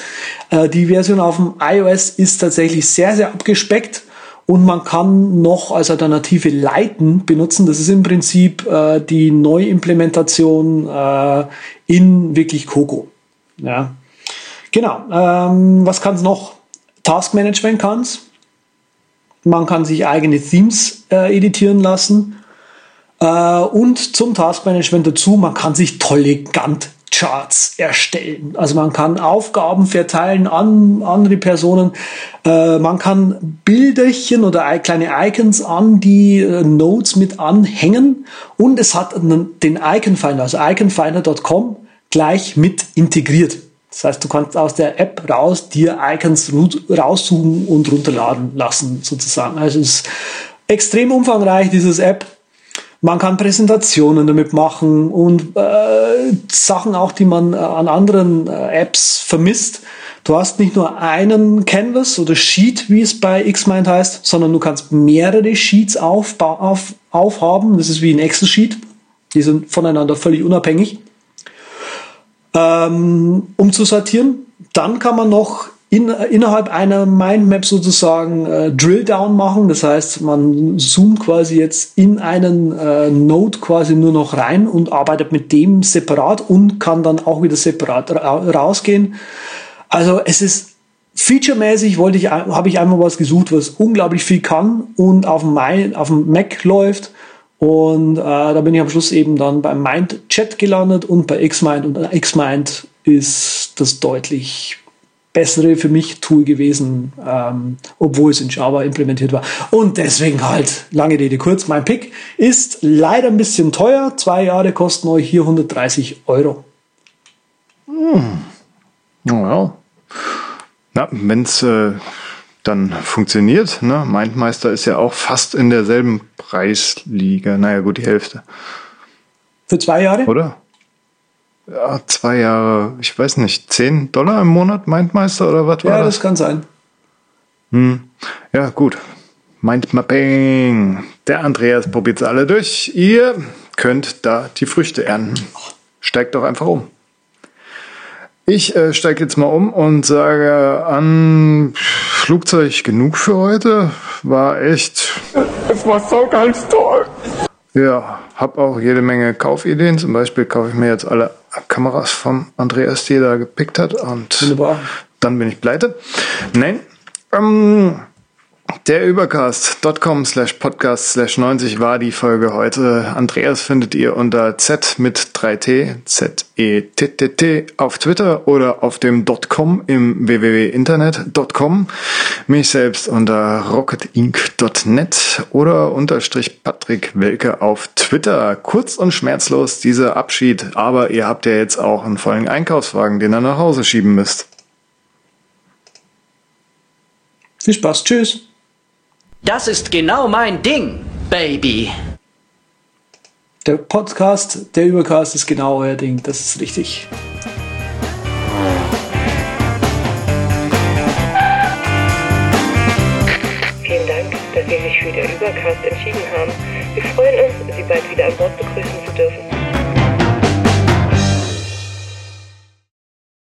Äh, die Version auf dem iOS ist tatsächlich sehr, sehr abgespeckt und man kann noch als Alternative Lighten benutzen. Das ist im Prinzip äh, die Neuimplementation äh, in wirklich Coco. Ja. Genau. Ähm, was kann es noch? Taskmanagement kann es man kann sich eigene Themes äh, editieren lassen. Äh, und zum Taskmanagement dazu, man kann sich tolle Gantt-Charts erstellen. Also man kann Aufgaben verteilen an andere Personen. Äh, man kann Bilderchen oder kleine Icons an die äh, Notes mit anhängen. Und es hat den Icon Finder, also iconfinder.com, gleich mit integriert. Das heißt, du kannst aus der App raus dir Icons raussuchen und runterladen lassen, sozusagen. Also es ist extrem umfangreich, dieses App. Man kann Präsentationen damit machen und äh, Sachen auch, die man äh, an anderen äh, Apps vermisst. Du hast nicht nur einen Canvas oder Sheet, wie es bei Xmind heißt, sondern du kannst mehrere Sheets auf, auf, aufhaben. Das ist wie ein Excel-Sheet. Die sind voneinander völlig unabhängig ähm, umzusortieren. Dann kann man noch in, innerhalb einer Mindmap sozusagen äh, Drill-Down machen. Das heißt, man zoomt quasi jetzt in einen äh, Node quasi nur noch rein und arbeitet mit dem separat und kann dann auch wieder separat ra rausgehen. Also es ist featuremäßig wollte ich, habe ich einmal was gesucht, was unglaublich viel kann und auf dem, auf dem Mac läuft und äh, da bin ich am Schluss eben dann beim Mind Chat gelandet und bei Xmind. Und äh, Xmind ist das deutlich bessere für mich Tool gewesen, ähm, obwohl es in Java implementiert war. Und deswegen halt, lange Rede kurz, mein Pick ist leider ein bisschen teuer. Zwei Jahre kosten euch hier 130 Euro. Hm. Ja. Na, wenn es äh, dann funktioniert. Ne? Mindmeister ist ja auch fast in derselben Preisliga. Naja, gut, die Hälfte. Für zwei Jahre? Oder? Ja, zwei Jahre, ich weiß nicht, 10 Dollar im Monat Mindmeister oder was ja, war das? Ja, das kann sein. Hm. Ja, gut. Mindmapping. Der Andreas probiert sie alle durch. Ihr könnt da die Früchte ernten. Steigt doch einfach um. Ich äh, steige jetzt mal um und sage an Flugzeug genug für heute. War echt. Es war so ganz toll. Ja, hab auch jede Menge Kaufideen. Zum Beispiel kaufe ich mir jetzt alle Kameras vom Andreas, die er da gepickt hat. Und Wunderbar. dann bin ich pleite. Nein, Ähm, der Übercast.com slash podcast slash 90 war die Folge heute. Andreas findet ihr unter Z mit 3T, Z-E-T-T-T auf Twitter oder auf dem .com im www.internet.com. Mich selbst unter rocketinc.net oder unterstrich Patrick Welke auf Twitter. Kurz und schmerzlos dieser Abschied, aber ihr habt ja jetzt auch einen vollen Einkaufswagen, den ihr nach Hause schieben müsst. Viel Spaß, tschüss. Das ist genau mein Ding, Baby. Der Podcast, der Übercast ist genau euer Ding, das ist richtig. Vielen Dank, dass Sie sich für den Übercast entschieden haben. Wir freuen uns, Sie bald wieder an Bord begrüßen